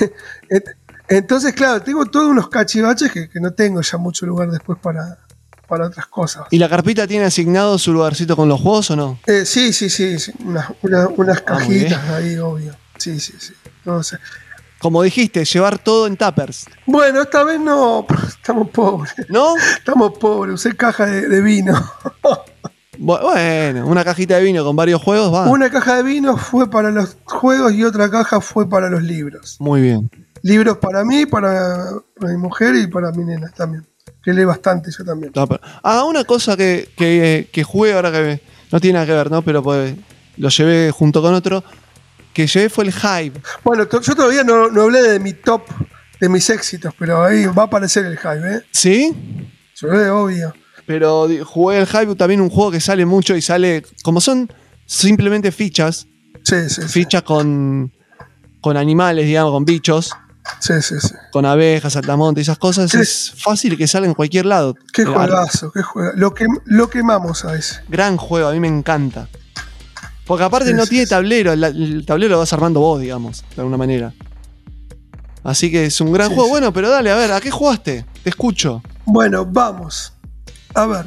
Entonces, claro, tengo todos unos cachivaches que, que no tengo ya mucho lugar después para, para otras cosas. ¿Y la carpita tiene asignado su lugarcito con los juegos o no? Eh, sí, sí, sí, sí, unas, una- unas Ah, cajitas ahí, obvio. Sí, sí, sí. No sé. Como dijiste, llevar todo en tuppers. Bueno, esta vez no, estamos pobres. ¿No? Estamos pobres, usé caja de, de vino. Bu- Bueno, una cajita de vino con varios juegos va. Una caja de vino fue para los juegos y otra caja fue para los libros. Muy bien. Libros para mí, para, para mi mujer y para mi nena también. Que lee bastante yo también. Ah, una cosa que, que, que jugué ahora que no tiene nada que ver, ¿no? Pero pues lo llevé junto con otro. Que llevé fue el Hive. Bueno, yo todavía no, no hablé de mi top, de mis éxitos, pero ahí va a aparecer el hype, ¿eh? ¿Sí? Yo obvio. Pero jugué el Hive también un juego que sale mucho y sale. Como son simplemente fichas. Sí, sí, sí. Fichas con. con animales, digamos, con bichos. Sí, sí, sí. Con abejas, saltamontes, esas cosas. Es fácil que salga en cualquier lado. Qué juegazo, qué juego. Lo, que, lo quemamos a ese. Gran juego, a mí me encanta. Porque aparte no tiene tablero, el, el tablero lo vas armando vos, digamos, de alguna manera. Así que es un gran Sí, juego. sí. Bueno, pero dale, a ver, ¿a qué jugaste? Te escucho. Bueno, vamos. A ver.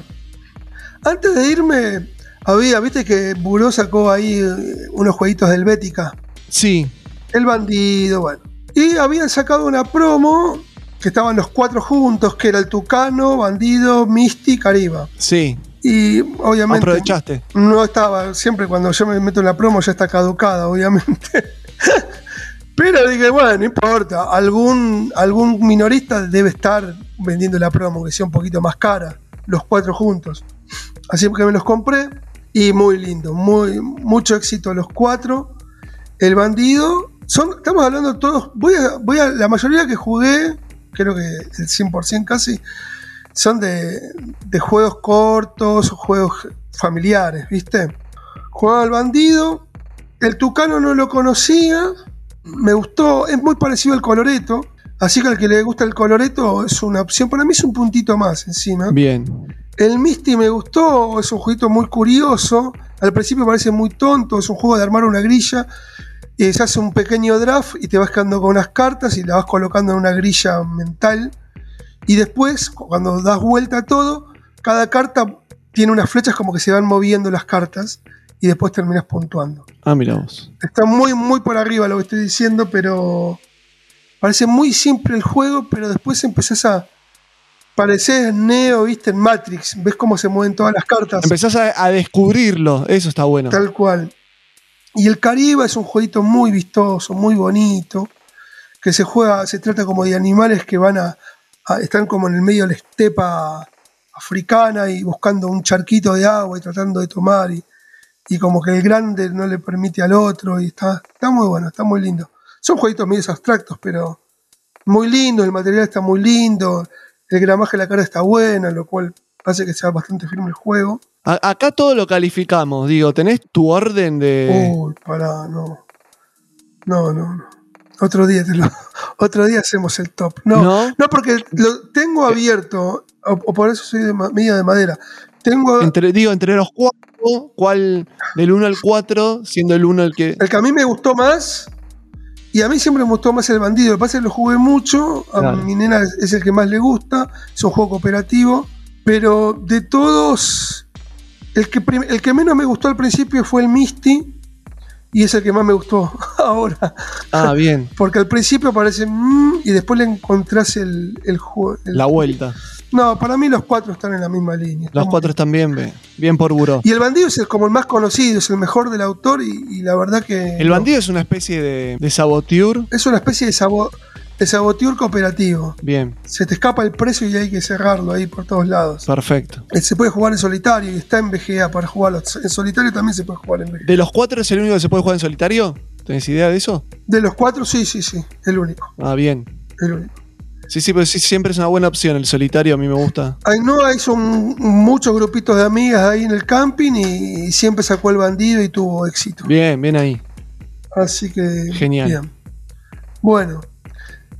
Antes de irme, había, viste que Buró sacó ahí eh, unos jueguitos del Bética. Sí, El bandido, bueno. Y habían sacado una promo que estaban los cuatro juntos, que era el Tucano, Bandido, Misty, Cariba. sí. Y obviamente Aprovechaste. no estaba, siempre cuando yo me meto en la promo ya está caducada, obviamente. Pero dije, bueno, no importa, algún, algún minorista debe estar vendiendo la promo, que sea un poquito más cara, los cuatro juntos. Así que me los compré y muy lindo, muy, mucho éxito los cuatro. El bandido, son, estamos hablando todos, voy a, voy a, la mayoría que jugué, creo que el 100% casi, son de, de juegos cortos, juegos familiares, ¿viste? Jugaba al bandido, el tucano no lo conocía, me gustó, es muy parecido al coloreto, así que al que le gusta el coloreto es una opción, para mí es un puntito más encima. Bien. El Misty me gustó, es un jueguito muy curioso. Al principio parece muy tonto, es un juego de armar una grilla. Y se hace un pequeño draft y te vas quedando con unas cartas y las vas colocando en una grilla mental. Y después, cuando das vuelta a todo, cada carta tiene unas flechas como que se van moviendo las cartas y después terminas puntuando. Ah, mira vos. Está muy, muy por arriba lo que estoy diciendo, pero parece muy simple el juego, pero después empezás a... Pareces Neo, viste, en Matrix. Ves cómo se mueven todas las cartas. Empezás a, a descubrirlo, eso está bueno. Tal cual. Y el Caribe es un jueguito muy vistoso, muy bonito, que se juega, se trata como de animales que van a- están como en el medio de la estepa africana y buscando un charquito de agua y tratando de tomar y, y como que el grande no le permite al otro y está, está muy bueno, está muy lindo. Son jueguitos medio abstractos, pero muy lindo, el material está muy lindo, el gramaje de la cara está bueno, lo cual hace que sea bastante firme el juego. A- acá todo lo calificamos, digo, ¿tenés tu orden de. Uy, pará, no. No, no, no. Otro día te lo, otro día hacemos el top. No, ¿No? no, porque lo tengo abierto, o, o por eso soy de medio de madera. Tengo Entre, digo, entre los cuatro, ¿cuál del 1 al 4, siendo el 1 el que. el que a mí me gustó más, y a mí siempre me gustó más el bandido. Lo que pasa es que lo jugué mucho, a Claro. mi nena es, es el que más le gusta, es un juego cooperativo, pero de todos, el que, el que menos me gustó al principio fue el Misty, y es el que más me gustó ahora. Ah, bien. Porque al principio parece mm, y después le encontrás el, el juego. La vuelta. No, para mí los cuatro están en la misma línea. Los cuatro están bien. Bien por buró. Y el bandido es como el más conocido, es el mejor del autor y, y la verdad que. El bandido es una especie de, de saboteur. Es una especie de, sabo, de saboteur cooperativo. Bien, Se te escapa el precio y hay que cerrarlo ahí por todos lados. perfecto. Eh, Se puede jugar en solitario y está en VGA para jugarlo. En solitario también se puede jugar en VGA. ¿De los cuatro es el único que se puede jugar en solitario? ¿Tenés idea de eso? De los cuatro, sí, sí, sí. El único. Ah, bien. El único. Sí, sí, pero sí, siempre es una buena opción el solitario, a mí me gusta. Ainhoa hizo un- muchos grupitos de amigas ahí en el camping y, y siempre sacó el bandido y tuvo éxito. Bien, bien ahí. Así que. Genial. Bien. Bueno,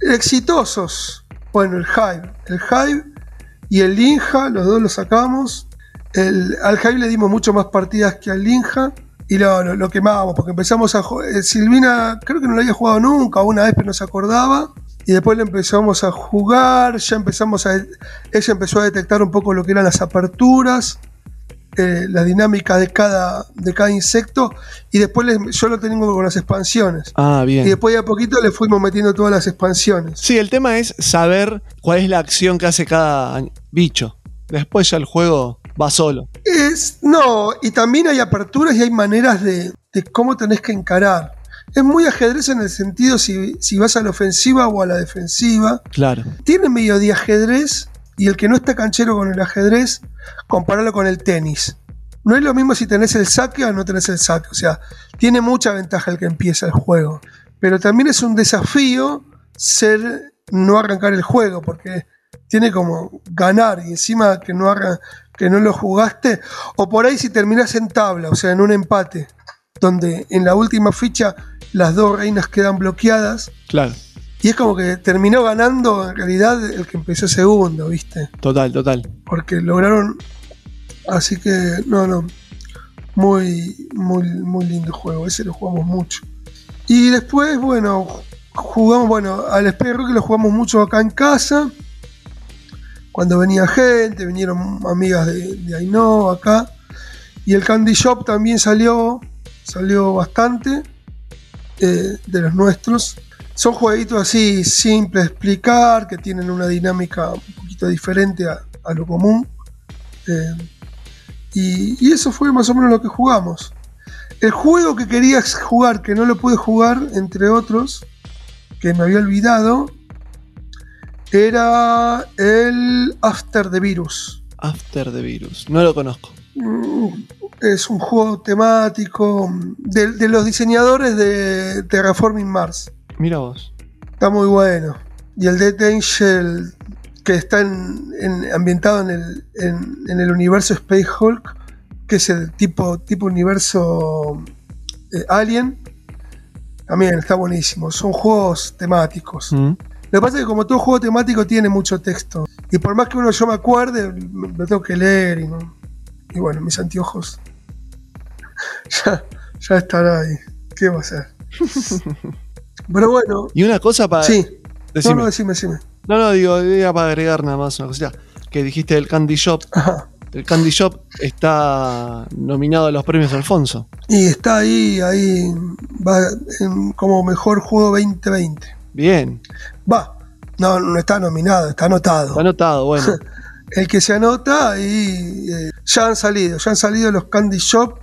exitosos. Bueno, el Hive. El Hive y el Linja, los dos lo sacamos. El, al Hive le dimos mucho más partidas que al Linja. Y lo, lo, quemábamos, porque empezamos a jugar. Silvina, creo que no lo había jugado nunca, una vez, pero no se acordaba. Y después le empezamos a jugar, ya empezamos a. Ella empezó a detectar un poco lo que eran las aperturas, eh, la dinámica de cada, de cada insecto. Y después le- yo lo tengo con las expansiones. Ah, Y bien. después de a poquito le fuimos metiendo todas las expansiones. Sí, el tema es saber cuál es la acción que hace cada bicho. Después ya el juego va solo. Es, no, y también hay aperturas y hay maneras de, de cómo tenés que encarar. Es muy ajedrez en el sentido si, si vas a la ofensiva o a la defensiva. Claro. Tiene medio de ajedrez y el que no está canchero con el ajedrez, compararlo con el tenis. No es lo mismo si tenés el saque o no tenés el saque. O sea, tiene mucha ventaja el que empieza el juego. Pero también es un desafío ser no arrancar el juego, porque tiene como ganar y encima que no, arran- que no lo jugaste. O por ahí si terminás en tabla, o sea, en un empate, donde en la última ficha las dos reinas quedan bloqueadas. Claro. Y es como que terminó ganando en realidad el que empezó segundo, ¿viste? Total, total. Porque lograron. Así que, no, no. Muy, muy, muy lindo juego. Ese lo jugamos mucho. Y después, bueno, jugamos, bueno, al Spy que lo jugamos mucho acá en casa. Cuando venía gente, vinieron amigas de, de Ainhoa acá. Y el Candy Shop también salió, salió bastante eh, de los nuestros. Son jueguitos así simples de explicar, que tienen una dinámica un poquito diferente a, a lo común. Eh, y, y eso fue más o menos lo que jugamos. El juego que querías jugar, que no lo pude jugar, entre otros, que me había olvidado, era el After the Virus. After the Virus. No lo conozco. Mm, Es un juego temático de, de los diseñadores de Terraforming Mars. Mira vos. Está muy bueno. Y el Dead Angel, que está en- en- ambientado en el, en- el universo Space Hulk, que es el tipo, tipo universo eh, Alien, también está buenísimo. Son juegos temáticos. Mm. Lo que pasa es que como todo juego temático tiene mucho texto. Y por más que uno yo me acuerde, me- lo tengo que leer. Y, no- y bueno, mis anteojos ya, ya estará ahí. ¿Qué va a ser? Pero bueno, Y una cosa para. sí. No, Decime. no, decime, decime. No, no, digo, era para agregar nada más una cosita. Que dijiste del Candy Shop. Ajá. El Candy Shop está nominado a los premios Alfonso. Y está ahí, ahí, va en- como mejor juego 2020. Bien, Va, no, no está nominado, está anotado. está anotado, bueno. El que se anota y eh, ya han salido, ya han salido los Candy Shop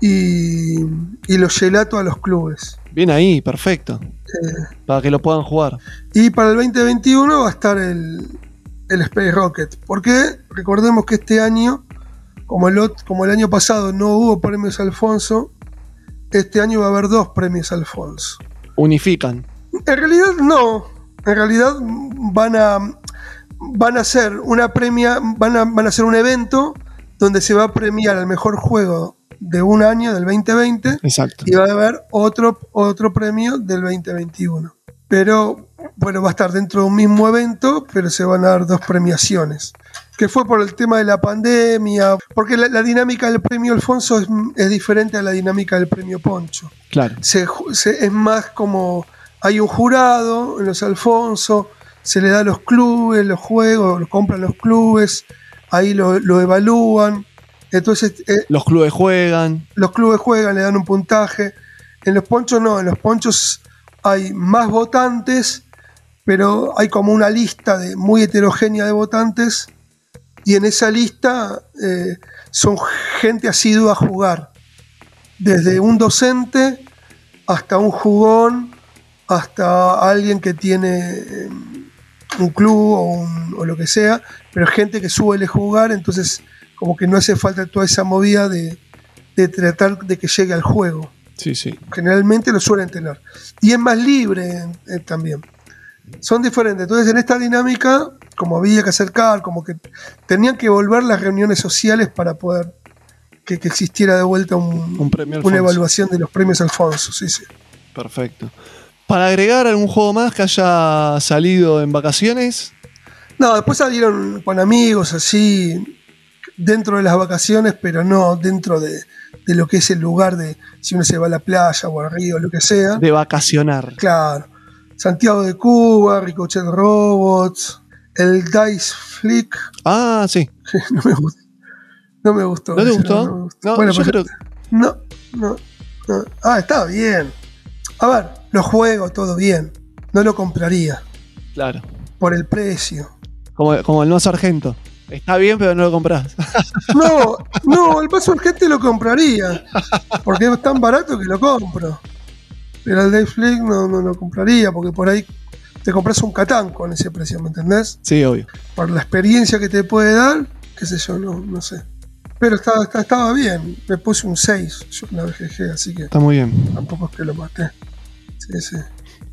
y, y los gelatos a los clubes. Bien ahí, perfecto. Eh, Para que lo puedan jugar. y para el 2021 va a estar el, el Space Rocket. Porque recordemos que este año, como el, como el año pasado no hubo premios Alfonso, este año va a haber dos premios Alfonso. Unifican. En realidad no. En realidad van a van a hacer una premia, van a, van a hacer un evento donde se va a premiar al mejor juego de un año, del 2020, Exacto. y va a haber otro, otro premio del 2021. Pero bueno, va a estar dentro de un mismo evento, pero se van a dar dos premiaciones. Que fue por el tema de la pandemia, porque la, la dinámica del premio Alfonso es, es diferente a la dinámica del premio Poncho Claro. se- es más como hay un jurado en los Alfonso, se le da a los clubes, los juegos, lo compran los clubes, ahí lo, lo evalúan, entonces eh, Los clubes juegan. los clubes juegan, le dan un puntaje. En los ponchos no, en los ponchos hay más votantes, pero hay como una lista de, muy heterogénea de votantes, y en esa lista eh, son gente asidua a jugar, desde un docente hasta un jugón, hasta alguien que tiene eh, un club o, un- o lo que sea, pero gente que suele jugar, entonces como que no hace falta toda esa movida de, de tratar de que llegue al juego. Sí, sí. Generalmente lo suelen tener. Y es más libre eh, también. Son diferentes. Entonces en esta dinámica, como había que acercar, como que tenían que volver las reuniones sociales para poder que, que existiera de vuelta un- Un premio una evaluación de los premios Alfonso. Sí, sí. Perfecto. Para agregar algún juego más que haya salido en vacaciones. No, después salieron con amigos así, dentro de las vacaciones, pero no dentro de, de lo que es el lugar de si uno se va a la playa o al río, lo que sea. De vacacionar. Claro. Santiago de Cuba, Ricochet Robots, el Dice Flick. Ah, sí. no me gustó. No me gustó. ¿No te gustó? me gustó. No, Bueno, yo pues- creo. no, no, no. Ah, estaba bien. A ver, lo juego todo bien. No lo compraría Claro. por el precio. Como, como el no sargento. Está bien, pero no lo compras. No, no, el paso urgente lo compraría. Porque es tan barato que lo compro. Pero el Flick no, no lo compraría porque por ahí te compras un Catán con ese precio, ¿me entendés? sí, obvio. Por la experiencia que te puede dar, qué sé yo, no, no sé. Pero estaba, estaba, estaba bien. Me puse un 6 yo en la BGG, así que Está muy bien. tampoco es que lo maté. Sí, sí.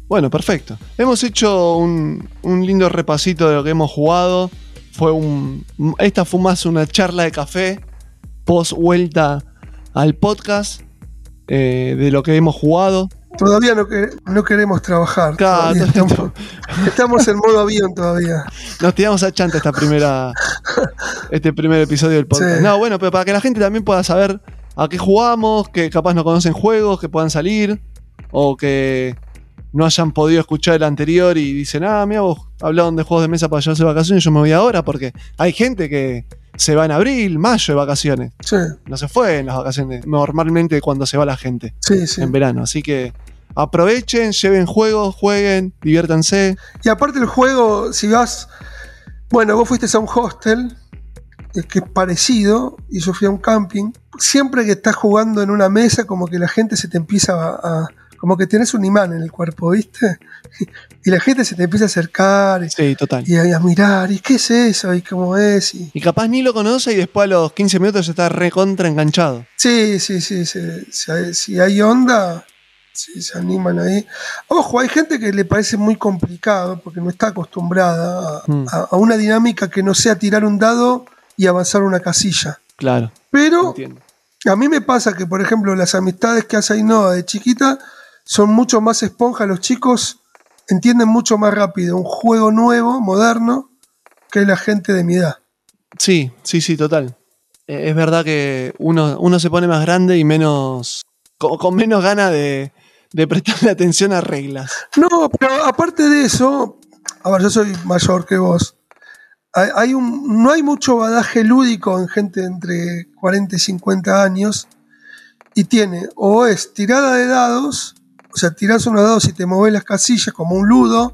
Bueno, perfecto. Hemos hecho un, un lindo repasito de lo que hemos jugado. Fue un. Esta fue más una charla de café. Post vuelta al podcast. eh, de lo que hemos jugado. Todavía no, que- no queremos trabajar. Claro, todavía estamos, estamos en modo avión todavía. Nos tiramos a chanta esta primera. este primer episodio del podcast. Sí. No, bueno, pero para que la gente también pueda saber a qué jugamos, que capaz no conocen juegos, que puedan salir, o que no hayan podido escuchar el anterior y dicen, ah, mira, vos hablaron de juegos de mesa para llevarse de vacaciones, yo me voy ahora, porque hay gente que se va en abril, mayo de vacaciones. Sí, No se fue en las vacaciones, normalmente cuando se va la gente, sí, sí. en verano. Así que aprovechen, lleven juegos, jueguen, diviértanse. Y aparte el juego, si vas, bueno, vos fuiste a un hostel, que es parecido, y yo fui a un camping, siempre que estás jugando en una mesa, como que la gente se te empieza a... a- como que tenés un imán en el cuerpo, ¿viste? Y la gente se te empieza a acercar y, Sí, total. y a, a mirar, ¿y qué es eso? ¿Y cómo es? Y, Y capaz ni lo conoce y después a los 15 minutos está recontra enganchado. sí, sí, sí, sí, si, hay, si hay onda, sí, se animan ahí. Ojo, hay gente que le parece muy complicado porque no está acostumbrada a- Mm. a, a una dinámica que no sea tirar un dado y avanzar una casilla. Claro. Pero Entiendo. a mí me pasa que, por ejemplo, las amistades que hace Ainhoa de chiquita son mucho más esponja. Los chicos entienden mucho más rápido un juego nuevo, moderno, que la gente de mi edad. Sí, sí, sí, total. Eh, Es verdad que uno, uno se pone más grande y menos. con, con menos ganas de, de prestarle atención a reglas. No, pero aparte de eso, A ver, yo soy mayor que vos. Hay, hay un, no hay mucho badaje lúdico en gente entre 40 y 50 años. Y tiene, o es tirada de dados, o sea, tirás unos dados y te mueves las casillas como un ludo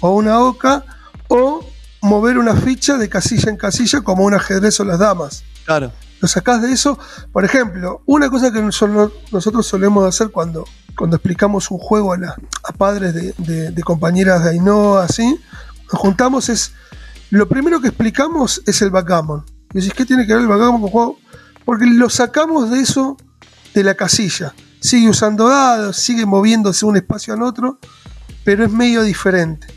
o una oca, o mover una ficha de casilla en casilla como un ajedrez o las damas. Claro. Lo sacás de eso. Por ejemplo, una cosa que nosotros solemos hacer cuando, cuando explicamos un juego a, la- a padres de, de- de compañeras de Ainhoa, así, nos juntamos es. Lo primero que explicamos es el backgammon. Y decís, ¿qué tiene que ver el backgammon con juego? Porque lo sacamos de eso de la casilla. Sigue usando dados, sigue moviéndose de un espacio al otro, pero es medio diferente.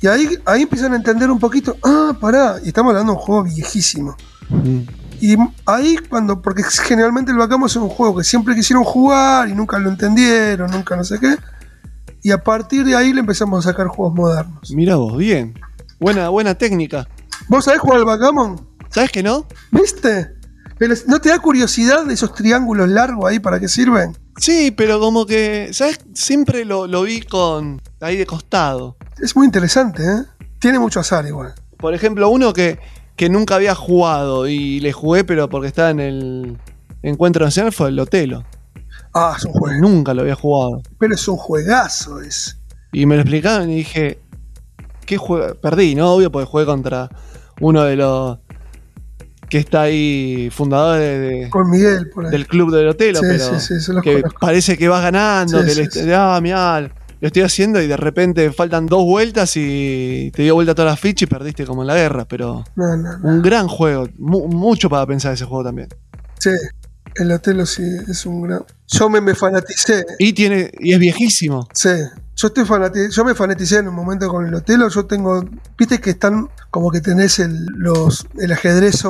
Y ahí, ahí empiezan a entender un poquito, ah, pará, y estamos hablando de un juego viejísimo. Y ahí cuando, porque generalmente el backgammon es un juego que siempre quisieron jugar y nunca lo entendieron, nunca no sé qué. Y a partir de ahí le empezamos a sacar juegos modernos. Mira vos, bien. Buena, buena técnica. ¿Vos sabés jugar al backgammon? ¿Sabes que no? ¿Viste? Pero, ¿No te da curiosidad de esos triángulos largos ahí para qué sirven? Sí, pero como que, ¿sabes? Siempre lo, lo vi con ahí de costado. Es muy interesante, ¿eh? Tiene mucho azar igual. Por ejemplo, uno que, que nunca había jugado y le jugué, pero porque estaba en el encuentro nacional, fue el Lotelo. Ah, es un juego. Nunca lo había jugado. Pero es un juegazo ese. Y me lo explicaron y dije, ¿qué juego? Perdí, ¿no? Obvio, porque jugué contra uno de los que está ahí, fundador de- de- Con Miguel por ahí. del club de Lotelo, Sí, pero sí, sí, que conozco. parece que vas ganando, que le, sí. ah, mirá, lo estoy haciendo y de repente faltan dos vueltas y te dio vuelta todas las fichas y perdiste como en la guerra, pero No, no, no. un gran juego, mu- mucho para pensar ese juego también. Sí, el Otelo sí es un gran. Yo me, me fanaticé. Y tiene y es viejísimo. Sí, yo estoy fanati- yo me fanaticé en un momento con el Otelo. Yo tengo, viste que están como que tenés el, los, el ajedrez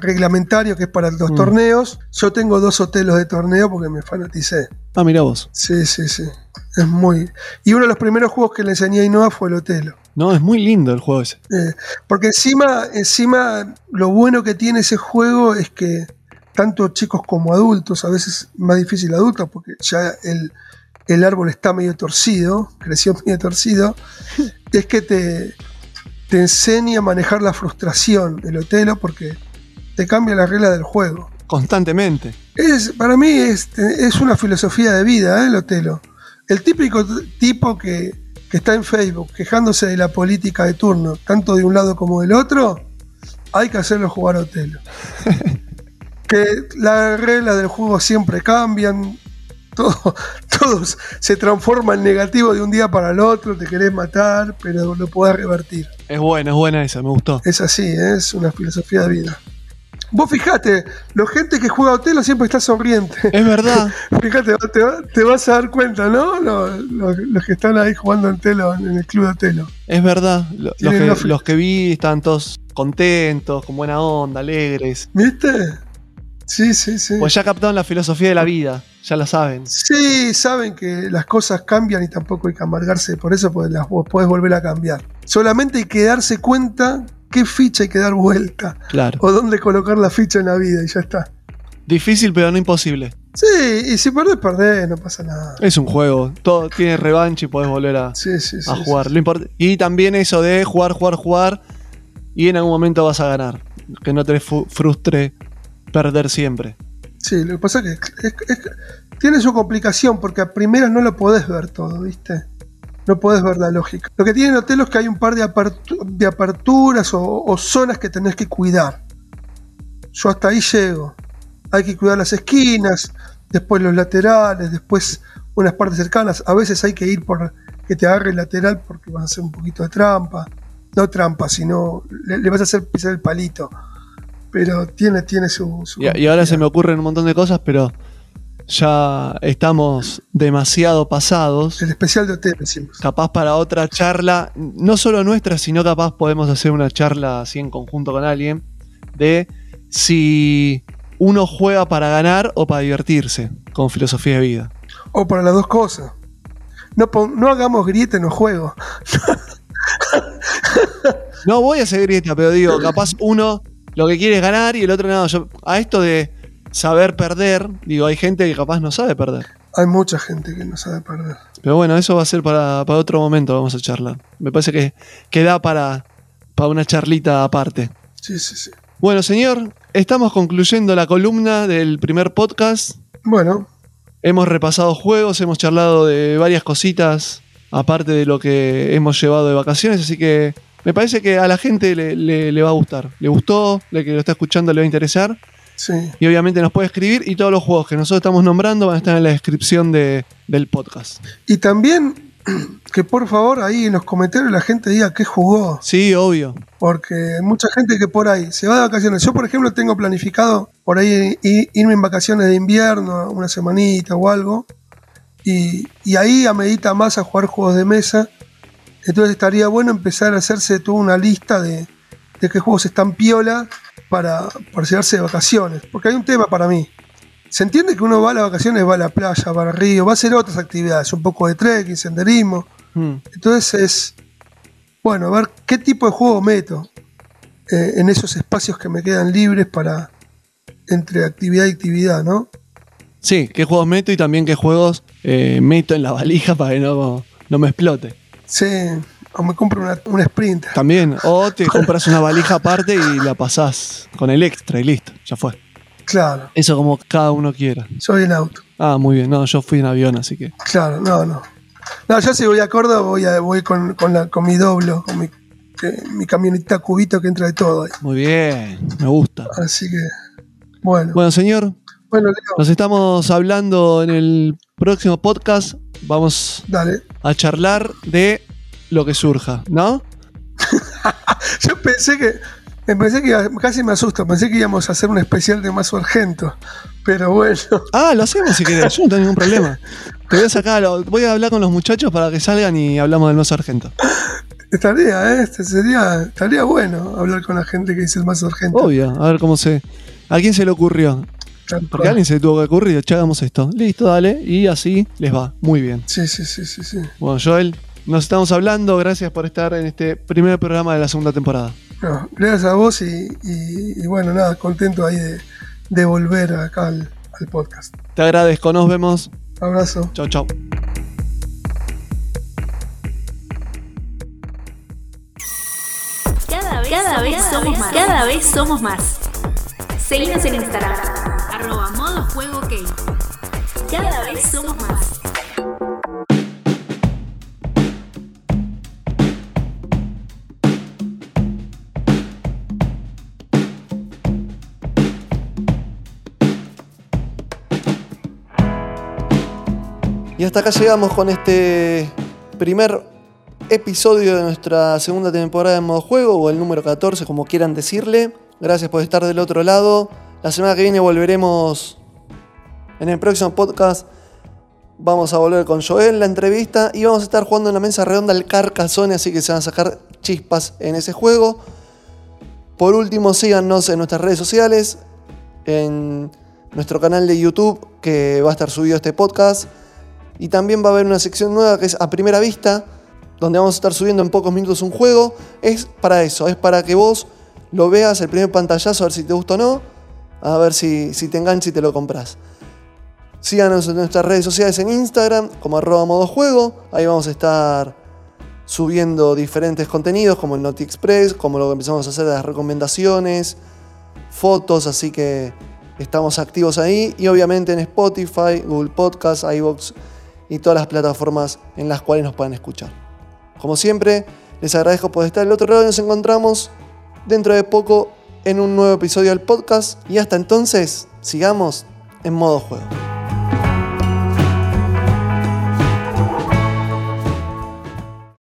reglamentario que es para los Mm. torneos. Yo tengo dos Otelos de torneo porque me fanaticé. Ah, mirá vos. Sí, sí, sí. Es muy. Y uno de los primeros juegos que le enseñé a Inoa fue el Otelo. No, es muy lindo el juego ese. Eh, porque encima, encima, lo bueno que tiene ese juego es que tanto chicos como adultos, a veces más difícil adultos, porque ya el, el árbol está medio torcido, creció medio torcido, es que te, te enseña a manejar la frustración, el Otelo, porque te cambia la regla del juego. Constantemente. Es, para mí es, es una filosofía de vida, ¿eh, el Otelo. El típico tipo que, que está en Facebook quejándose de la política de turno, tanto de un lado como del otro, hay que hacerlo jugar a Otelo. que las reglas del juego siempre cambian, todo, todos se transforma en negativo de un día para el otro, te querés matar, pero lo podés revertir. Es buena, es buena esa, me gustó. Es así, ¿eh? es una filosofía de vida. Vos fijate, la gente que juega a Otelo siempre está sonriente. Es verdad. Fíjate, te, va- te vas a dar cuenta, ¿no? Los, los- los que están ahí jugando en Telo, en el club de Telo. Es verdad. Lo- Los que, los- que vi estaban todos contentos, con buena onda, alegres. ¿Viste? Sí, sí, sí. Pues ya captaron la filosofía de la vida, ya la saben. Sí, saben que las cosas cambian y tampoco hay que amargarse por eso, porque las podés volver a cambiar. Solamente hay que darse cuenta qué ficha hay que dar vuelta Claro. o dónde colocar la ficha en la vida y ya está. Difícil, pero no imposible. Sí, y si perdés, perdés, no pasa nada. Es un juego. Todo tiene revancha y podés volver a, Sí, sí, sí. a jugar. Lo y también eso de jugar, jugar, jugar. Y en algún momento vas a ganar. Que no te frustre perder siempre. Sí, lo que pasa es que tiene su complicación porque a primeras no lo podés ver todo, ¿viste? No podés ver la lógica. Lo que tiene el hotel es que hay un par de, apertu- de aperturas o, zonas que tenés que cuidar. Yo hasta ahí llego. Hay que cuidar las esquinas, después los laterales, después unas partes cercanas. A veces hay que ir por que te agarre el lateral porque vas a hacer un poquito de trampa. No trampa, sino le vas a hacer pisar el palito. Pero tiene, tiene su... su Y, y ahora se me ocurren un montón de cosas, pero ya estamos demasiado pasados. El especial de hotel, decimos. Capaz para otra charla, no solo nuestra, sino capaz podemos hacer una charla así en conjunto con alguien, de si uno juega para ganar o para divertirse, con filosofía de vida. O para las dos cosas. No, no hagamos grieta en los juegos. No voy a seguir grieta, pero digo, capaz uno lo que quiere es ganar y el otro. Yo, a esto de saber perder, digo, hay gente que capaz no sabe perder. hay mucha gente que no sabe perder. Pero bueno, eso va a ser para, para otro momento, vamos a charlar. Me parece que, que da para, para una charlita aparte. Sí, sí, sí. Bueno, señor, estamos concluyendo la columna del primer podcast. Bueno, Hemos repasado juegos, hemos charlado de varias cositas, aparte de lo que hemos llevado de vacaciones, así que me parece que a la gente le, le- le va a gustar. Le gustó, le que lo está escuchando le va a interesar. sí. Y obviamente nos puede escribir y todos los juegos que nosotros estamos nombrando van a estar en la descripción de- del podcast. Y también que por favor ahí en los comentarios la gente diga qué jugó. Sí, obvio. Porque hay mucha gente que por ahí se va de vacaciones. Yo, por ejemplo, tengo planificado por ahí irme en vacaciones de invierno, una semanita o algo. Y, y ahí amerita más a jugar juegos de mesa. Entonces estaría bueno empezar a hacerse toda una lista de, de qué juegos están piola para, para llevarse de vacaciones. Porque hay un tema para mí. Se entiende que uno va a las vacaciones, va a la playa, va al río, va a hacer otras actividades, un poco de trekking, senderismo. Mm. Entonces es, bueno, a ver qué tipo de juego meto eh, en esos espacios que me quedan libres para entre actividad y actividad, ¿no? Sí, qué juegos meto y también qué juegos eh, meto en la valija para que no, no me explote. Sí, o me compro una, una sprint. También, o te compras una valija aparte y la pasás con el extra y listo, ya fue. Claro, Eso como cada uno quiera. soy en auto. Ah, muy bien. No, yo fui en avión, así que. Claro, no, no. No, yo si voy a Córdoba voy, a, voy con, con, la, con mi doblo, con mi, que- mi camioneta cubito que entra de todo ahí. Muy bien, me gusta. Así que, bueno. Bueno, señor, Bueno, Leo, nos estamos hablando en el próximo podcast. Vamos dale. a charlar de lo que surja, ¿no? Yo pensé que. Pensé que casi me asusto, pensé que íbamos a hacer un especial de más urgento. Pero bueno, Ah, lo hacemos si querés, yo no tengo ningún problema. Te voy a sacar, voy a hablar con los muchachos para que salgan y hablamos del no sargento. estaría, ¿eh? Este sería, estaría bueno hablar con la gente que dice el más urgente. Obvio, a ver cómo se. ¿A quién se le ocurrió? Porque alguien se le tuvo que ocurrir, che, hagamos esto. Listo, dale. Y así les va. Muy bien. Sí, sí, sí, sí, sí. Bueno, Joel, nos estamos hablando. Gracias por estar en este primer programa de la segunda temporada. No, gracias a vos y, y- y bueno, nada, contento ahí de, de volver acá al, al podcast. Te agradezco, nos vemos. Abrazo. Chau, chau. Cada vez, cada vez somos más. Cada vez somos más. Seguinos en Instagram. Arroba modo juego ok. Cada vez somos más. Y hasta acá llegamos con este primer episodio de nuestra segunda temporada de modo juego, o el número 14, como quieran decirle. Gracias por estar del otro lado. La semana que viene volveremos en el próximo podcast. Vamos a volver con Joel la entrevista y vamos a estar jugando en la mesa redonda el Carcassonne, así que se van a sacar chispas en ese juego. Por último, síganos en nuestras redes sociales, en nuestro canal de YouTube, que va a estar subido este podcast. Y también va a haber una sección nueva que es a primera vista, donde vamos a estar subiendo en pocos minutos un juego. Es para eso, es para que vos lo veas el primer pantallazo, a ver si te gusta o no, a ver si, si te engancha y te lo compras. Síganos en nuestras redes sociales en Instagram, como arroba modo juego. Ahí vamos a estar subiendo diferentes contenidos, como el Noti Express, como lo que empezamos a hacer las recomendaciones, fotos, así que estamos activos ahí. Y obviamente en Spotify, Google Podcast, iVoox y todas las plataformas en las cuales nos puedan escuchar. Como siempre, les agradezco por estar del otro lado y nos encontramos dentro de poco en un nuevo episodio del podcast. Y hasta entonces, sigamos en modo juego.